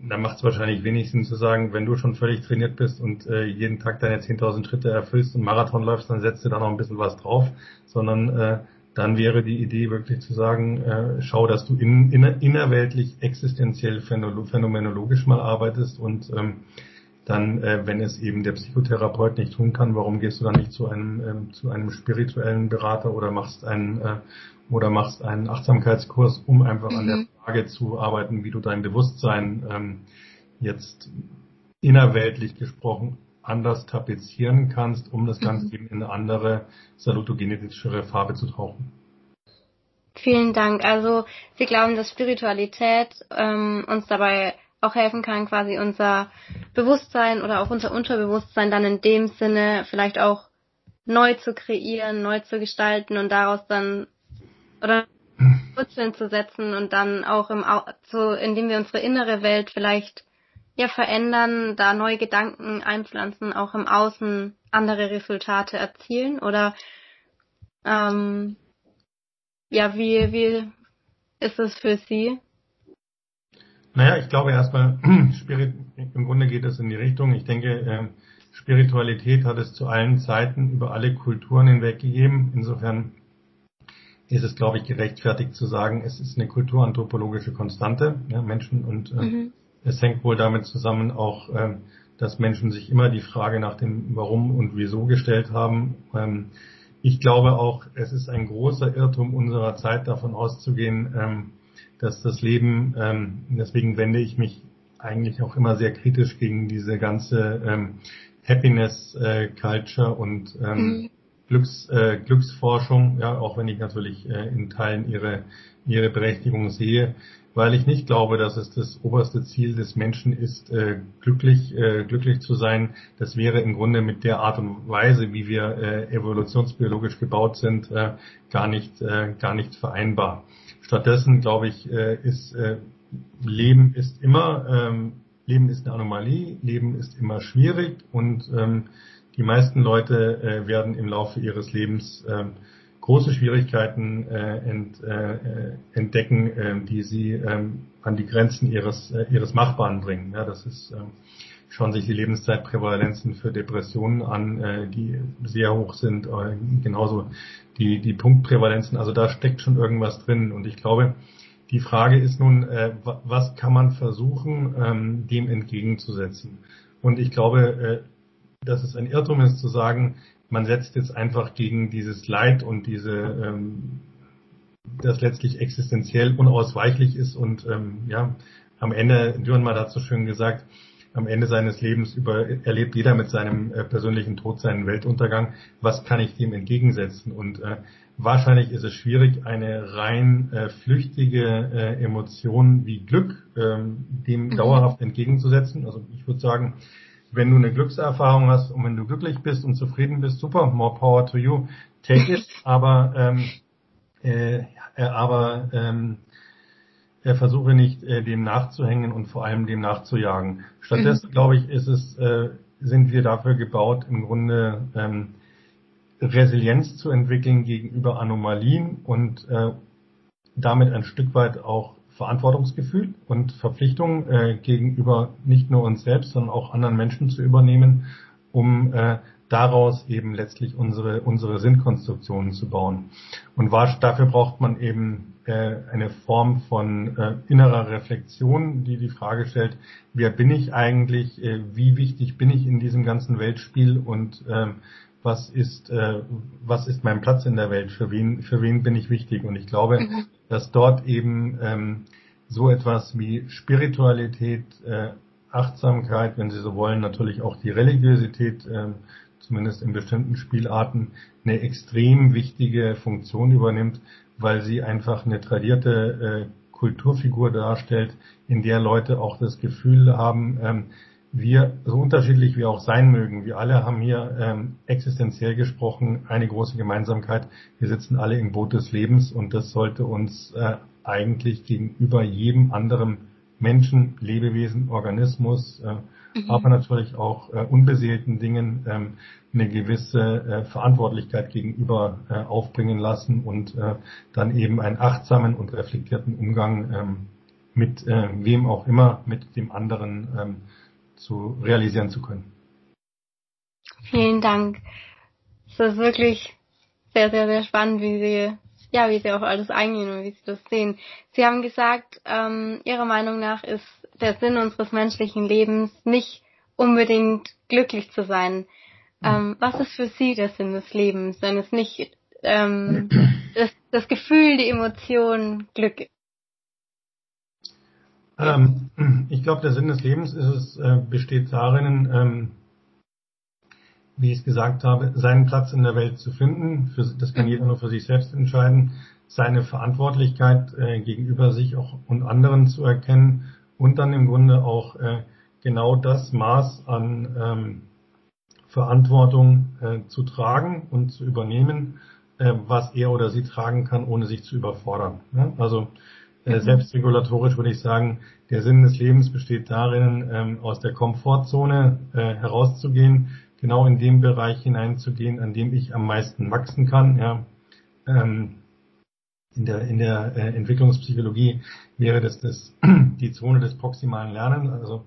da macht es wahrscheinlich wenig Sinn zu sagen, wenn du schon völlig trainiert bist und äh, jeden Tag deine 10.000 Schritte erfüllst und Marathon läufst, dann setzt du da noch ein bisschen was drauf, sondern äh, dann wäre die Idee wirklich zu sagen, äh, schau, dass du in, inner, innerweltlich existenziell phänomenologisch mal arbeitest und ähm, dann, äh, wenn es eben der Psychotherapeut nicht tun kann, warum gehst du dann nicht zu einem ähm, zu einem spirituellen Berater oder machst einen äh, oder machst einen Achtsamkeitskurs, um einfach mhm. an der mhm. Frage zu arbeiten, wie du dein Bewusstsein ähm, jetzt innerweltlich gesprochen anders tapezieren kannst, um das Ganze mhm. eben in eine andere salutogenetischere Farbe zu tauchen. Vielen Dank. Also Sie glauben, dass Spiritualität ähm, uns dabei auch helfen kann, quasi unser Bewusstsein oder auch unser Unterbewusstsein dann in dem Sinne vielleicht auch neu zu kreieren, neu zu gestalten und daraus dann oder Wurzeln zu setzen und dann auch im so indem wir unsere innere Welt vielleicht ja verändern, da neue Gedanken einpflanzen, auch im Außen andere Resultate erzielen oder ähm, ja, wie, wie ist es für Sie? Naja, ich glaube erstmal, Spirit, im Grunde geht es in die Richtung. Ich denke, äh, Spiritualität hat es zu allen Zeiten über alle Kulturen hinweg gegeben. Insofern ist es, glaube ich, gerechtfertigt zu sagen, es ist eine kulturanthropologische Konstante, ja, Menschen und äh, mhm. es hängt wohl damit zusammen auch, äh, dass Menschen sich immer die Frage nach dem Warum und Wieso gestellt haben. Ähm, ich glaube auch, es ist ein großer Irrtum unserer Zeit davon auszugehen, ähm, dass das Leben, ähm, deswegen wende ich mich eigentlich auch immer sehr kritisch gegen diese ganze ähm, Happiness äh, Culture und ähm, mhm. Glücks, äh, Glücksforschung, ja, auch wenn ich natürlich äh, in Teilen ihre, ihre Berechtigung sehe, weil ich nicht glaube, dass es das oberste Ziel des Menschen ist, äh, glücklich, äh, glücklich zu sein. Das wäre im Grunde mit der Art und Weise, wie wir äh, evolutionsbiologisch gebaut sind, äh, gar nicht, äh, gar nicht vereinbar. Stattdessen glaube ich, äh, ist äh, Leben ist immer ähm, Leben ist eine Anomalie, Leben ist immer schwierig und ähm, die meisten Leute äh, werden im Laufe ihres Lebens äh, große Schwierigkeiten äh, ent, äh, entdecken, äh, die sie äh, an die Grenzen ihres, äh, ihres Machbaren bringen. Ja, das ist, äh, schauen sich die Lebenszeitprävalenzen für Depressionen an, äh, die sehr hoch sind, äh, genauso die, die Punktprävalenzen. Also da steckt schon irgendwas drin. Und ich glaube, die Frage ist nun, äh, was kann man versuchen, ähm, dem entgegenzusetzen? Und ich glaube, äh, dass es ein Irrtum ist zu sagen, man setzt jetzt einfach gegen dieses Leid und diese, ähm, das letztlich existenziell unausweichlich ist und ähm, ja, am Ende, Dürrenmatt hat so schön gesagt, am Ende seines Lebens über, erlebt jeder mit seinem äh, persönlichen Tod seinen Weltuntergang. Was kann ich dem entgegensetzen? Und äh, wahrscheinlich ist es schwierig, eine rein äh, flüchtige äh, Emotion wie Glück ähm, dem mhm. dauerhaft entgegenzusetzen. Also ich würde sagen, wenn du eine Glückserfahrung hast und wenn du glücklich bist und zufrieden bist, super, more power to you, take it. Aber ähm, äh, aber ähm, er versuche nicht äh, dem nachzuhängen und vor allem dem nachzujagen. Stattdessen mhm. glaube ich, ist es äh, sind wir dafür gebaut, im Grunde ähm, Resilienz zu entwickeln gegenüber Anomalien und äh, damit ein Stück weit auch Verantwortungsgefühl und Verpflichtung äh, gegenüber nicht nur uns selbst, sondern auch anderen Menschen zu übernehmen, um äh, daraus eben letztlich unsere, unsere Sinnkonstruktionen zu bauen. Und dafür braucht man eben äh, eine Form von äh, innerer Reflexion, die die Frage stellt, wer bin ich eigentlich, äh, wie wichtig bin ich in diesem ganzen Weltspiel und äh, was ist, äh, was ist mein Platz in der Welt, für wen, für wen bin ich wichtig. Und ich glaube, mhm. dass dort eben ähm, so etwas wie Spiritualität, äh, Achtsamkeit, wenn Sie so wollen, natürlich auch die Religiosität, äh, zumindest in bestimmten Spielarten, eine extrem wichtige Funktion übernimmt, weil sie einfach eine tradierte äh, Kulturfigur darstellt, in der Leute auch das Gefühl haben, ähm, wir, so unterschiedlich wir auch sein mögen, wir alle haben hier ähm, existenziell gesprochen eine große Gemeinsamkeit. Wir sitzen alle im Boot des Lebens und das sollte uns äh, eigentlich gegenüber jedem anderen Menschen, Lebewesen, Organismus, äh, mhm. aber natürlich auch äh, unbeseelten Dingen ähm, eine gewisse äh, Verantwortlichkeit gegenüber äh, aufbringen lassen und äh, dann eben einen achtsamen und reflektierten Umgang ähm, mit äh, wem auch immer, mit dem anderen ähm, zu realisieren zu können. Vielen Dank. Es ist wirklich sehr, sehr, sehr spannend, wie Sie ja, wie sie auf alles eingehen und wie sie das sehen. Sie haben gesagt, ähm, Ihrer Meinung nach ist der Sinn unseres menschlichen Lebens nicht unbedingt glücklich zu sein. Ähm, was ist für Sie der Sinn des Lebens, wenn es nicht ähm, das, das Gefühl, die Emotion Glück ist? Ähm, ich glaube, der Sinn des Lebens ist es, äh, besteht darin, ähm, wie ich es gesagt habe, seinen Platz in der Welt zu finden. Für, das kann jeder nur für sich selbst entscheiden. Seine Verantwortlichkeit äh, gegenüber sich auch und anderen zu erkennen und dann im Grunde auch äh, genau das Maß an ähm, Verantwortung äh, zu tragen und zu übernehmen, äh, was er oder sie tragen kann, ohne sich zu überfordern. Ja? Also äh, selbstregulatorisch würde ich sagen, der Sinn des Lebens besteht darin, ähm, aus der Komfortzone äh, herauszugehen, genau in dem Bereich hineinzugehen, an dem ich am meisten wachsen kann. Ja. Ähm, in der, in der äh, Entwicklungspsychologie wäre das, das die Zone des proximalen Lernens, also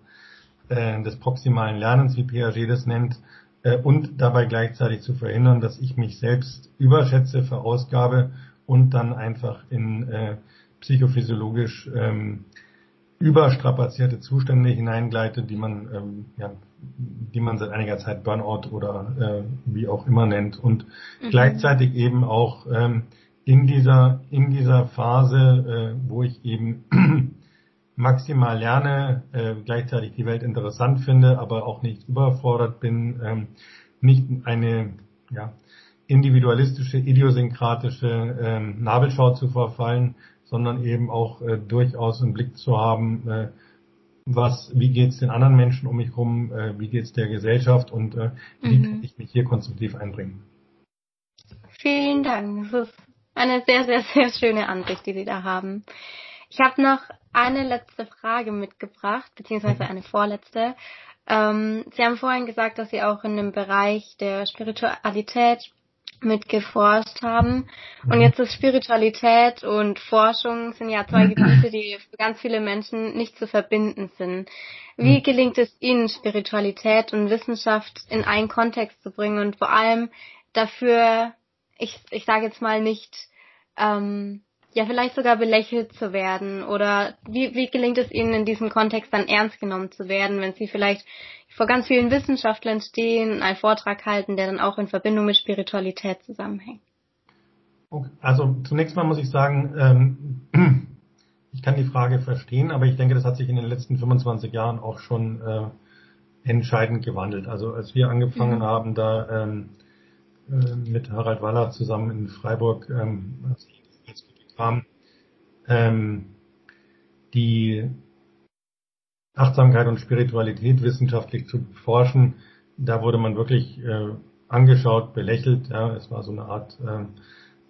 äh, des proximalen Lernens, wie Piaget das nennt, äh, und dabei gleichzeitig zu verhindern, dass ich mich selbst überschätze, verausgabe und dann einfach in äh, psychophysiologisch ähm, überstrapazierte Zustände hineingleite, die man, ähm, ja, die man seit einiger Zeit Burnout oder äh, wie auch immer nennt und mhm. gleichzeitig eben auch ähm, in dieser in dieser Phase, äh, wo ich eben maximal lerne, äh, gleichzeitig die Welt interessant finde, aber auch nicht überfordert bin, ähm, nicht eine ja, individualistische, idiosynkratische ähm, Nabelschau zu verfallen, sondern eben auch äh, durchaus im Blick zu haben, äh, was, wie geht's den anderen Menschen um mich herum, äh, wie geht's der Gesellschaft und äh, wie mhm. kann ich mich hier konstruktiv einbringen. Vielen Dank. Das ist eine sehr, sehr, sehr schöne Ansicht, die Sie da haben. Ich habe noch eine letzte Frage mitgebracht, beziehungsweise mhm. eine vorletzte. Ähm, Sie haben vorhin gesagt, dass Sie auch in dem Bereich der Spiritualität mitgeforscht haben. Und mhm. jetzt ist Spiritualität und Forschung sind ja zwei Gebiete, die für ganz viele Menschen nicht zu verbinden sind. Wie mhm. gelingt es Ihnen, Spiritualität und Wissenschaft in einen Kontext zu bringen und vor allem dafür, ich, ich sage jetzt mal nicht, ähm, ja vielleicht sogar belächelt zu werden? Oder wie, wie gelingt es Ihnen in diesem Kontext dann ernst genommen zu werden, wenn Sie vielleicht vor ganz vielen Wissenschaftlern stehen, einen Vortrag halten, der dann auch in Verbindung mit Spiritualität zusammenhängt? Also zunächst mal muss ich sagen, ähm, ich kann die Frage verstehen, aber ich denke, das hat sich in den letzten 25 Jahren auch schon äh, entscheidend gewandelt. Also als wir angefangen mhm. haben, da ähm, äh, mit Harald Waller zusammen in Freiburg, ähm, als kam, ähm, die Achtsamkeit und Spiritualität wissenschaftlich zu forschen, da wurde man wirklich äh, angeschaut, belächelt. Ja, es war so eine Art äh,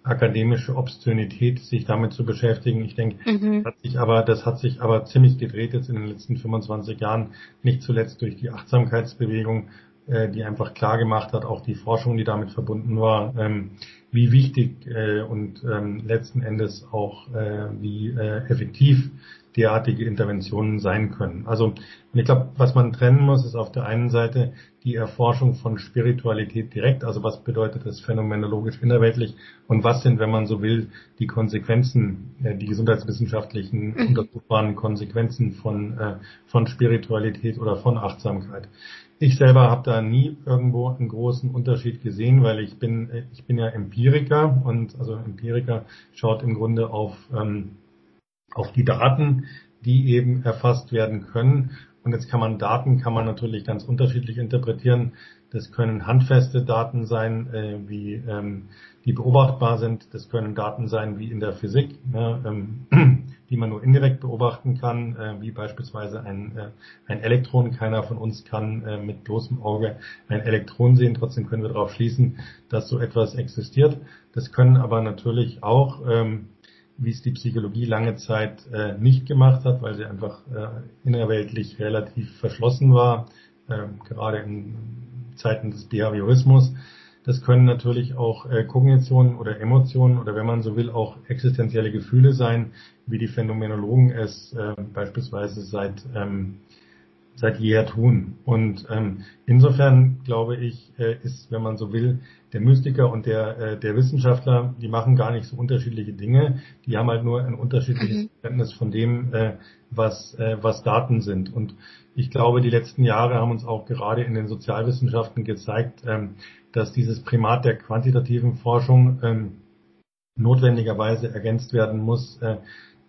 akademische Obszönität, sich damit zu beschäftigen. Ich denke, mhm. hat sich aber, das hat sich aber ziemlich gedreht jetzt in den letzten 25 Jahren, nicht zuletzt durch die Achtsamkeitsbewegung, äh, die einfach klar gemacht hat, auch die Forschung, die damit verbunden war, ähm, wie wichtig äh, und ähm, letzten Endes auch äh, wie äh, effektiv derartige Interventionen sein können. Also ich glaube, was man trennen muss, ist auf der einen Seite die Erforschung von Spiritualität direkt, also was bedeutet das phänomenologisch innerweltlich und was sind, wenn man so will, die Konsequenzen, äh, die gesundheitswissenschaftlichen mhm. untersuchbaren Konsequenzen von, äh, von Spiritualität oder von Achtsamkeit. Ich selber habe da nie irgendwo einen großen Unterschied gesehen, weil ich bin, äh, ich bin ja Empiriker und also Empiriker schaut im Grunde auf ähm, auf die Daten, die eben erfasst werden können. Und jetzt kann man Daten, kann man natürlich ganz unterschiedlich interpretieren. Das können handfeste Daten sein, äh, wie ähm, die beobachtbar sind. Das können Daten sein wie in der Physik, ne, ähm, die man nur indirekt beobachten kann, äh, wie beispielsweise ein, äh, ein Elektron. Keiner von uns kann äh, mit bloßem Auge ein Elektron sehen. Trotzdem können wir darauf schließen, dass so etwas existiert. Das können aber natürlich auch ähm, wie es die Psychologie lange Zeit äh, nicht gemacht hat, weil sie einfach äh, innerweltlich relativ verschlossen war, äh, gerade in Zeiten des Behaviorismus. Das können natürlich auch äh, Kognitionen oder Emotionen oder wenn man so will auch existenzielle Gefühle sein, wie die Phänomenologen es äh, beispielsweise seit ähm, seit jeher tun. Und ähm, insofern glaube ich, äh, ist, wenn man so will, der Mystiker und der, äh, der Wissenschaftler, die machen gar nicht so unterschiedliche Dinge. Die haben halt nur ein unterschiedliches mhm. Verständnis von dem, äh, was, äh, was Daten sind. Und ich glaube, die letzten Jahre haben uns auch gerade in den Sozialwissenschaften gezeigt, ähm, dass dieses Primat der quantitativen Forschung ähm, notwendigerweise ergänzt werden muss äh,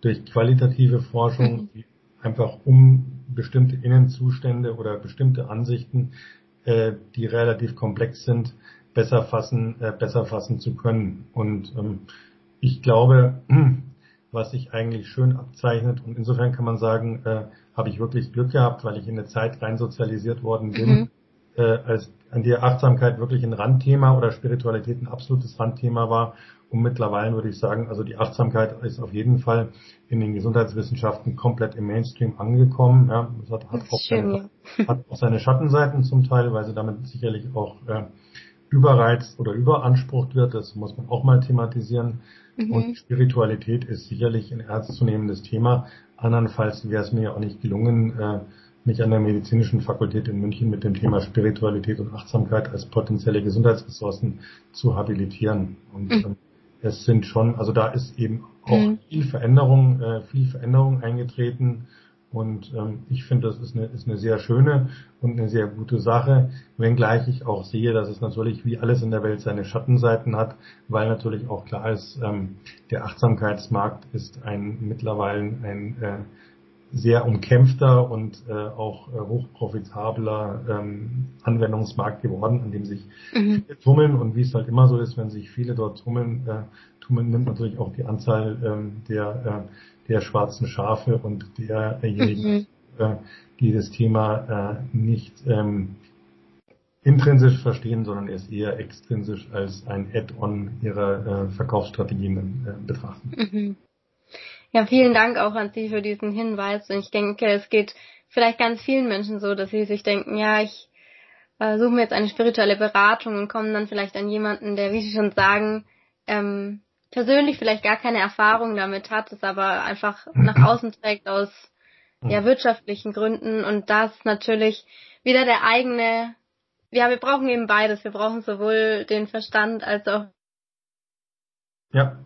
durch qualitative Forschung, mhm. einfach um bestimmte Innenzustände oder bestimmte Ansichten, äh, die relativ komplex sind, besser fassen, äh, besser fassen zu können. Und ähm, ich glaube, was sich eigentlich schön abzeichnet und insofern kann man sagen, äh, habe ich wirklich Glück gehabt, weil ich in eine Zeit rein sozialisiert worden bin, mhm. Äh, als an der Achtsamkeit wirklich ein Randthema oder Spiritualität ein absolutes Randthema war und mittlerweile würde ich sagen, also die Achtsamkeit ist auf jeden Fall in den Gesundheitswissenschaften komplett im Mainstream angekommen. Ja, das hat, hat, auch, seine, hat auch seine Schattenseiten zum Teil, weil sie damit sicherlich auch äh, überreizt oder überansprucht wird. Das muss man auch mal thematisieren. Mhm. Und Spiritualität ist sicherlich ein ernstzunehmendes Thema. Andernfalls wäre es mir ja auch nicht gelungen, äh, mich an der medizinischen Fakultät in München mit dem Thema Spiritualität und Achtsamkeit als potenzielle Gesundheitsressourcen zu habilitieren. Und mhm. ähm, es sind schon, also da ist eben auch mhm. viel Veränderung, äh, viel Veränderung eingetreten. Und ähm, ich finde, das ist eine, ist eine sehr schöne und eine sehr gute Sache, wenngleich ich auch sehe, dass es natürlich wie alles in der Welt seine Schattenseiten hat, weil natürlich auch klar ist, ähm, der Achtsamkeitsmarkt ist ein mittlerweile ein äh, sehr umkämpfter und äh, auch äh, hochprofitabler ähm, Anwendungsmarkt geworden, an dem sich mhm. viele tummeln und wie es halt immer so ist, wenn sich viele dort tummeln, äh, tummeln nimmt natürlich auch die Anzahl ähm, der, äh, der schwarzen Schafe und derjenigen, mhm. äh, die das Thema äh, nicht ähm, intrinsisch verstehen, sondern es eher extrinsisch als ein Add-on ihrer äh, Verkaufsstrategien äh, betrachten. Mhm. Ja, vielen Dank auch an Sie für diesen Hinweis. Und ich denke, es geht vielleicht ganz vielen Menschen so, dass sie sich denken, ja, ich äh, suche mir jetzt eine spirituelle Beratung und kommen dann vielleicht an jemanden, der, wie Sie schon sagen, ähm, persönlich vielleicht gar keine Erfahrung damit hat, es aber einfach nach außen trägt aus ja, wirtschaftlichen Gründen und das natürlich wieder der eigene, ja, wir brauchen eben beides. Wir brauchen sowohl den Verstand als auch ja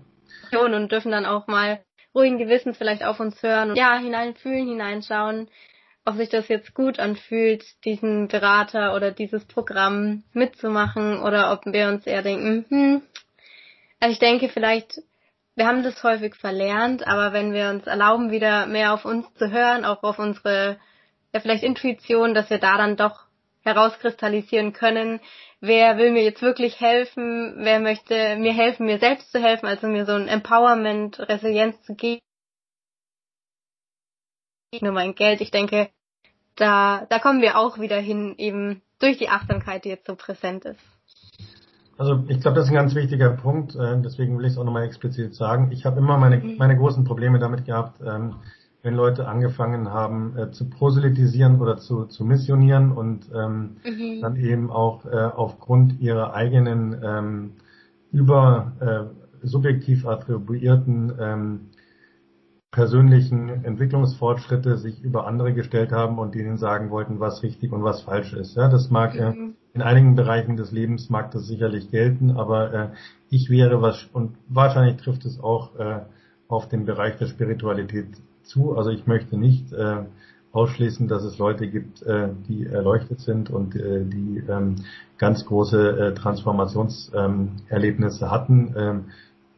und dürfen dann auch mal ruhigen Gewissens vielleicht auf uns hören und ja, hineinfühlen, hineinschauen, ob sich das jetzt gut anfühlt, diesen Berater oder dieses Programm mitzumachen oder ob wir uns eher denken, hm, also ich denke vielleicht, wir haben das häufig verlernt, aber wenn wir uns erlauben, wieder mehr auf uns zu hören, auch auf unsere, ja vielleicht Intuition, dass wir da dann doch herauskristallisieren können, wer will mir jetzt wirklich helfen, wer möchte mir helfen, mir selbst zu helfen, also mir so ein Empowerment, Resilienz zu geben. Nur mein Geld. Ich denke, da, da kommen wir auch wieder hin, eben durch die Achtsamkeit, die jetzt so präsent ist. Also ich glaube, das ist ein ganz wichtiger Punkt, äh, deswegen will ich es auch nochmal explizit sagen. Ich habe immer meine, mhm. meine großen Probleme damit gehabt, ähm, wenn Leute angefangen haben äh, zu proselytisieren oder zu, zu missionieren und ähm, mhm. dann eben auch äh, aufgrund ihrer eigenen ähm, über äh, subjektiv attribuierten ähm, persönlichen Entwicklungsfortschritte sich über andere gestellt haben und denen sagen wollten, was richtig und was falsch ist. Ja, das mag äh, mhm. in einigen Bereichen des Lebens mag das sicherlich gelten, aber äh, ich wäre was und wahrscheinlich trifft es auch äh, auf den Bereich der Spiritualität zu. Also ich möchte nicht äh, ausschließen, dass es Leute gibt, äh, die erleuchtet sind und äh, die ähm, ganz große äh, Transformationserlebnisse ähm, hatten. Ähm,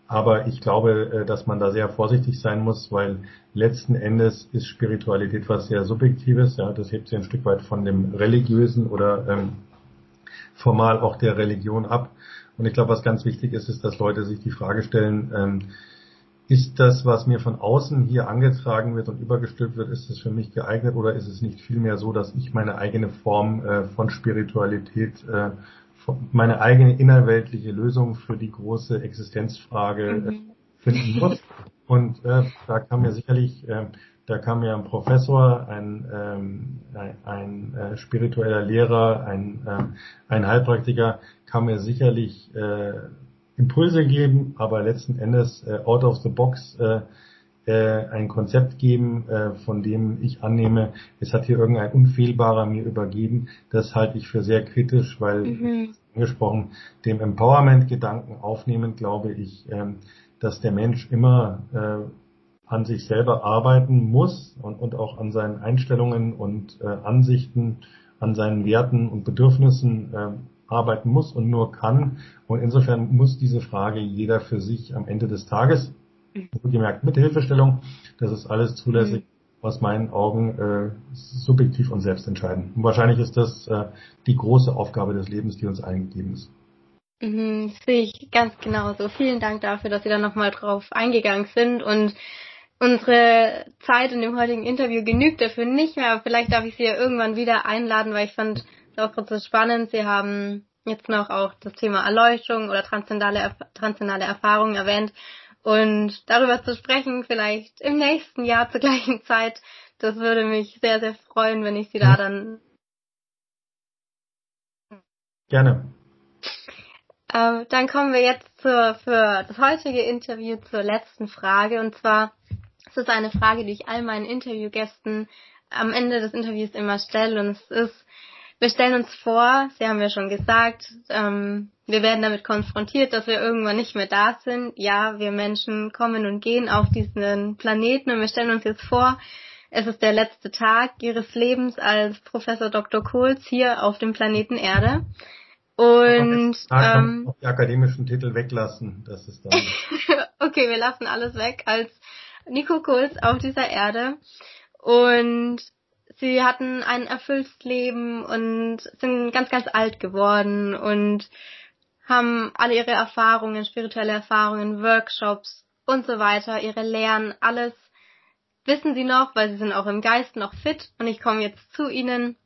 aber ich glaube, äh, dass man da sehr vorsichtig sein muss, weil letzten Endes ist Spiritualität was sehr Subjektives. Ja, das hebt sich ein Stück weit von dem Religiösen oder ähm, formal auch der Religion ab. Und ich glaube, was ganz wichtig ist, ist, dass Leute sich die Frage stellen, ähm, ist das, was mir von außen hier angetragen wird und übergestülpt wird, ist es für mich geeignet oder ist es nicht vielmehr so, dass ich meine eigene Form äh, von Spiritualität, äh, meine eigene innerweltliche Lösung für die große Existenzfrage äh, mhm. finden muss? Und äh, da kam mir sicherlich, äh, da kam mir ein Professor, ein, ähm, ein, ein äh, spiritueller Lehrer, ein, ein Heilpraktiker, kam mir sicherlich Impulse geben, aber letzten Endes äh, out of the box äh, äh, ein Konzept geben, äh, von dem ich annehme, es hat hier irgendein Unfehlbarer mir übergeben. Das halte ich für sehr kritisch, weil mhm. angesprochen dem Empowerment-Gedanken aufnehmen, glaube ich, ähm, dass der Mensch immer äh, an sich selber arbeiten muss und, und auch an seinen Einstellungen und äh, Ansichten, an seinen Werten und Bedürfnissen äh, arbeiten muss und nur kann. Und insofern muss diese Frage jeder für sich am Ende des Tages, mhm. gemerkt mit Hilfestellung, das ist alles zulässig, mhm. aus meinen Augen äh, subjektiv und selbst entscheiden. Und wahrscheinlich ist das äh, die große Aufgabe des Lebens, die uns eingegeben ist. Mhm, sehe ich ganz genauso. Vielen Dank dafür, dass Sie da nochmal drauf eingegangen sind und unsere Zeit in dem heutigen Interview genügt dafür nicht mehr. Vielleicht darf ich Sie ja irgendwann wieder einladen, weil ich fand, auch gerade so spannend. Sie haben jetzt noch auch das Thema Erleuchtung oder transzendale, transzendale Erfahrungen erwähnt. Und darüber zu sprechen, vielleicht im nächsten Jahr zur gleichen Zeit, das würde mich sehr, sehr freuen, wenn ich Sie da dann. Gerne. Ähm, dann kommen wir jetzt zur, für das heutige Interview zur letzten Frage. Und zwar ist es eine Frage, die ich all meinen Interviewgästen am Ende des Interviews immer stelle. Und es ist, wir stellen uns vor, Sie haben ja schon gesagt, ähm, wir werden damit konfrontiert, dass wir irgendwann nicht mehr da sind. Ja, wir Menschen kommen und gehen auf diesen Planeten und wir stellen uns jetzt vor, es ist der letzte Tag Ihres Lebens als Professor Dr. Kohls hier auf dem Planeten Erde. Und ähm, die akademischen Titel weglassen, das ist dann. okay, wir lassen alles weg als Nico Kohls auf dieser Erde. Und sie hatten ein erfülltes Leben und sind ganz, ganz alt geworden und haben alle ihre Erfahrungen, spirituelle Erfahrungen, Workshops und so weiter, ihre Lehren, alles wissen sie noch, weil sie sind auch im Geist noch fit und ich komme jetzt zu ihnen.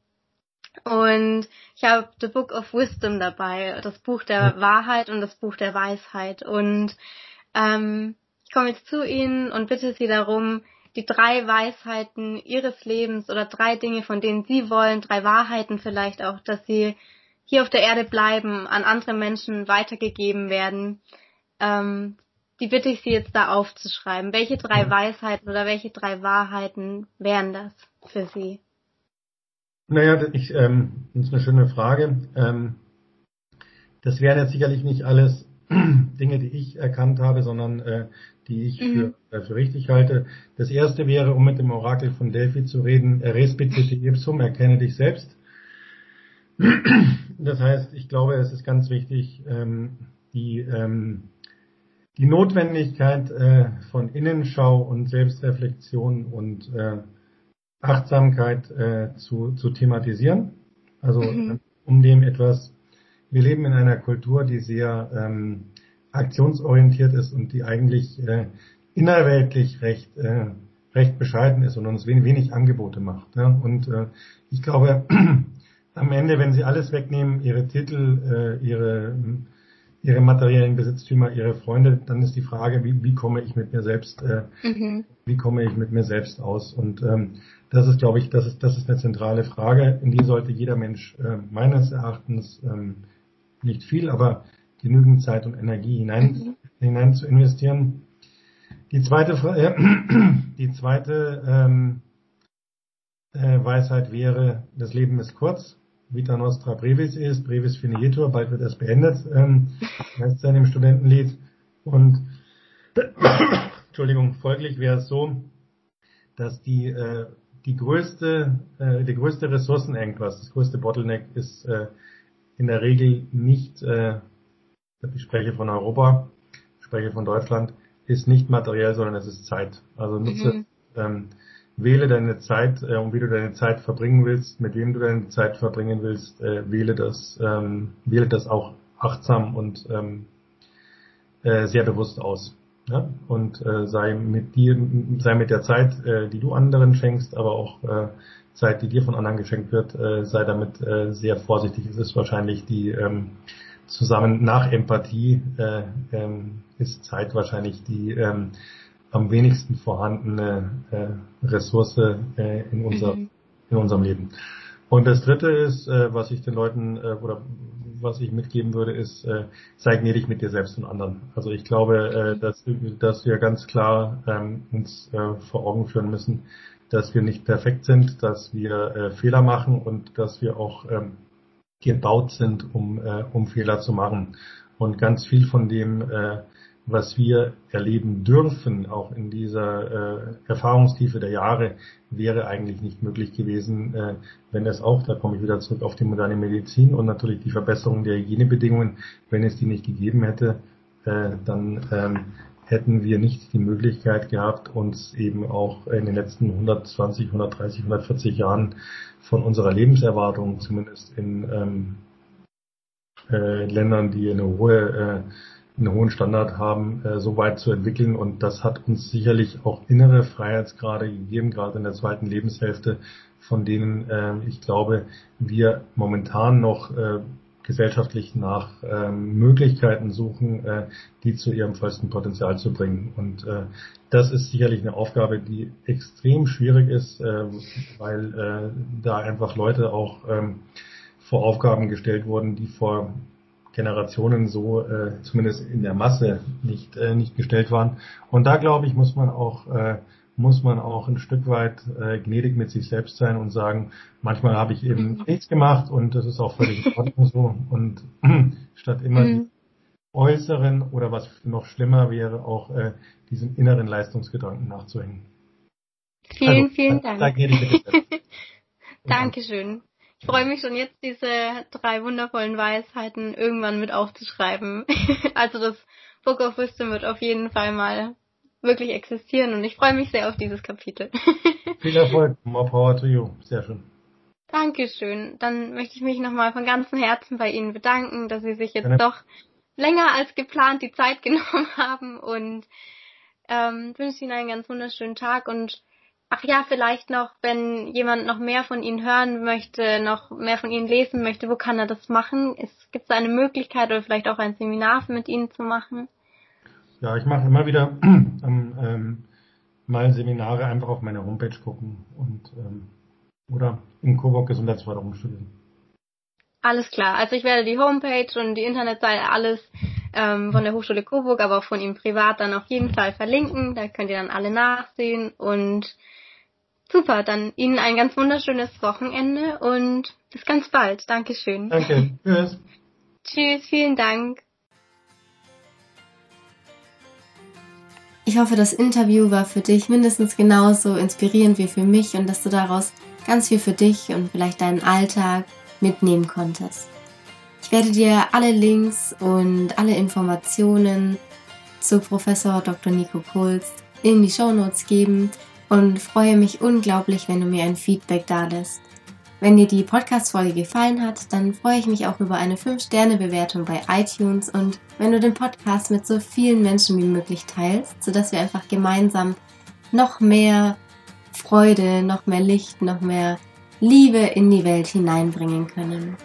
Und ich habe The Book of Wisdom dabei, das Buch der Wahrheit und das Buch der Weisheit. Und ähm, ich komme jetzt zu ihnen und bitte sie darum, die drei Weisheiten ihres Lebens oder drei Dinge, von denen sie wollen, drei Wahrheiten vielleicht auch, dass sie hier auf der Erde bleiben, an andere Menschen weitergegeben werden. Ähm, die bitte ich Sie jetzt da aufzuschreiben. Welche drei Weisheiten oder welche drei Wahrheiten wären das für Sie? Naja, ich, ähm, das ist eine schöne Frage. Ähm, das wären jetzt sicherlich nicht alles Dinge, die ich erkannt habe, sondern äh, die ich mhm. für, äh, für richtig halte. Das erste wäre, um mit dem Orakel von Delphi zu reden, respecte ipsum, erkenne dich selbst. Das heißt, ich glaube, es ist ganz wichtig, ähm, die, ähm, die Notwendigkeit äh, von Innenschau und Selbstreflexion und äh, Achtsamkeit äh, zu, zu thematisieren. Also mhm. um dem etwas, wir leben in einer Kultur, die sehr ähm, aktionsorientiert ist und die eigentlich äh, innerweltlich recht, äh, recht bescheiden ist und uns wenig, wenig Angebote macht. Ja? Und äh, ich glaube, am Ende, wenn sie alles wegnehmen, ihre Titel, äh, ihre ihre materiellen Besitztümer, ihre Freunde, dann ist die Frage, wie, wie komme ich mit mir selbst, äh, mhm. wie komme ich mit mir selbst aus? Und ähm, das ist, glaube ich, das ist, das ist eine zentrale Frage, in die sollte jeder Mensch äh, meines Erachtens ähm, nicht viel, aber genügend Zeit und Energie hinein, mhm. hinein zu investieren. Die zweite, äh, die zweite ähm, äh, Weisheit wäre, das Leben ist kurz. Vita Nostra Brevis ist, Brevis Finietur, bald wird es beendet, ähm, heißt es in dem Studentenlied. Und Entschuldigung, folglich wäre es so, dass die äh, die größte äh, die größte Ressourcenengpass, das größte Bottleneck ist äh, in der Regel nicht, äh, ich spreche von Europa, ich spreche von Deutschland, ist nicht materiell, sondern es ist Zeit. Also nutze mhm. ähm, wähle deine Zeit äh, und wie du deine Zeit verbringen willst, mit wem du deine Zeit verbringen willst, äh, wähle das, ähm, wähle das auch achtsam und ähm, äh, sehr bewusst aus. Ja? Und äh, sei mit dir, sei mit der Zeit, äh, die du anderen schenkst, aber auch äh, Zeit, die dir von anderen geschenkt wird, äh, sei damit äh, sehr vorsichtig. Es ist wahrscheinlich die ähm, zusammen nach Empathie äh, ähm, ist Zeit wahrscheinlich die ähm, am wenigsten vorhandene äh, Ressource äh, in, unser, mhm. in unserem Leben. Und das Dritte ist, äh, was ich den Leuten äh, oder was ich mitgeben würde, ist, äh, sei gnädig mit dir selbst und anderen. Also ich glaube, äh, mhm. dass, dass wir ganz klar ähm, uns äh, vor Augen führen müssen, dass wir nicht perfekt sind, dass wir äh, Fehler machen und dass wir auch ähm, gebaut sind, um, äh, um Fehler zu machen. Und ganz viel von dem äh, was wir erleben dürfen, auch in dieser äh, Erfahrungstiefe der Jahre, wäre eigentlich nicht möglich gewesen, äh, wenn es auch, da komme ich wieder zurück auf die moderne Medizin und natürlich die Verbesserung der Hygienebedingungen, wenn es die nicht gegeben hätte, äh, dann ähm, hätten wir nicht die Möglichkeit gehabt, uns eben auch in den letzten 120, 130, 140 Jahren von unserer Lebenserwartung, zumindest in ähm, äh, Ländern, die eine hohe äh, einen hohen Standard haben, äh, so weit zu entwickeln. Und das hat uns sicherlich auch innere Freiheitsgrade gegeben, gerade in der zweiten Lebenshälfte, von denen äh, ich glaube, wir momentan noch äh, gesellschaftlich nach ähm, Möglichkeiten suchen, äh, die zu ihrem vollsten Potenzial zu bringen. Und äh, das ist sicherlich eine Aufgabe, die extrem schwierig ist, äh, weil äh, da einfach Leute auch ähm, vor Aufgaben gestellt wurden, die vor Generationen so äh, zumindest in der Masse nicht äh, nicht gestellt waren. Und da glaube ich muss man auch äh, muss man auch ein Stück weit äh, gnädig mit sich selbst sein und sagen, manchmal habe ich eben mhm. nichts gemacht und das ist auch völlig in Ordnung so. Und statt immer mhm. die äußeren oder was noch schlimmer wäre, auch äh, diesem inneren Leistungsgedanken nachzuhängen. Vielen, also, vielen Dank. Da, da Dankeschön. Ich freue mich schon jetzt, diese drei wundervollen Weisheiten irgendwann mit aufzuschreiben. also das Book of Wisdom wird auf jeden Fall mal wirklich existieren und ich freue mich sehr auf dieses Kapitel. Viel Erfolg, more power to you. Sehr schön. Dankeschön. Dann möchte ich mich nochmal von ganzem Herzen bei Ihnen bedanken, dass Sie sich jetzt Gerne. doch länger als geplant die Zeit genommen haben und ähm, wünsche Ihnen einen ganz wunderschönen Tag und Ach ja, vielleicht noch, wenn jemand noch mehr von Ihnen hören möchte, noch mehr von Ihnen lesen möchte, wo kann er das machen? Gibt es eine Möglichkeit oder vielleicht auch ein Seminar mit Ihnen zu machen? Ja, ich mache immer wieder ähm, ähm, mal Seminare einfach auf meiner Homepage gucken und ähm, oder im Coburg Gesundheitsförderung studieren. Alles klar. Also ich werde die Homepage und die Internetseite alles ähm, von der Hochschule Coburg, aber auch von ihm privat dann auf jeden Fall verlinken. Da könnt ihr dann alle nachsehen und Super, dann Ihnen ein ganz wunderschönes Wochenende und bis ganz bald. Dankeschön. Danke. Tschüss. Tschüss, vielen Dank. Ich hoffe, das Interview war für dich mindestens genauso inspirierend wie für mich und dass du daraus ganz viel für dich und vielleicht deinen Alltag mitnehmen konntest. Ich werde dir alle Links und alle Informationen zu Professor Dr. Nico Puls in die Show Notes geben und freue mich unglaublich, wenn du mir ein Feedback da lässt. Wenn dir die Podcast-Folge gefallen hat, dann freue ich mich auch über eine 5-Sterne-Bewertung bei iTunes und wenn du den Podcast mit so vielen Menschen wie möglich teilst, sodass wir einfach gemeinsam noch mehr Freude, noch mehr Licht, noch mehr Liebe in die Welt hineinbringen können.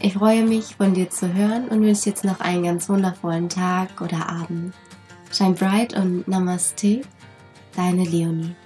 Ich freue mich, von dir zu hören und wünsche jetzt noch einen ganz wundervollen Tag oder Abend. Shine bright und Namaste, deine Leonie.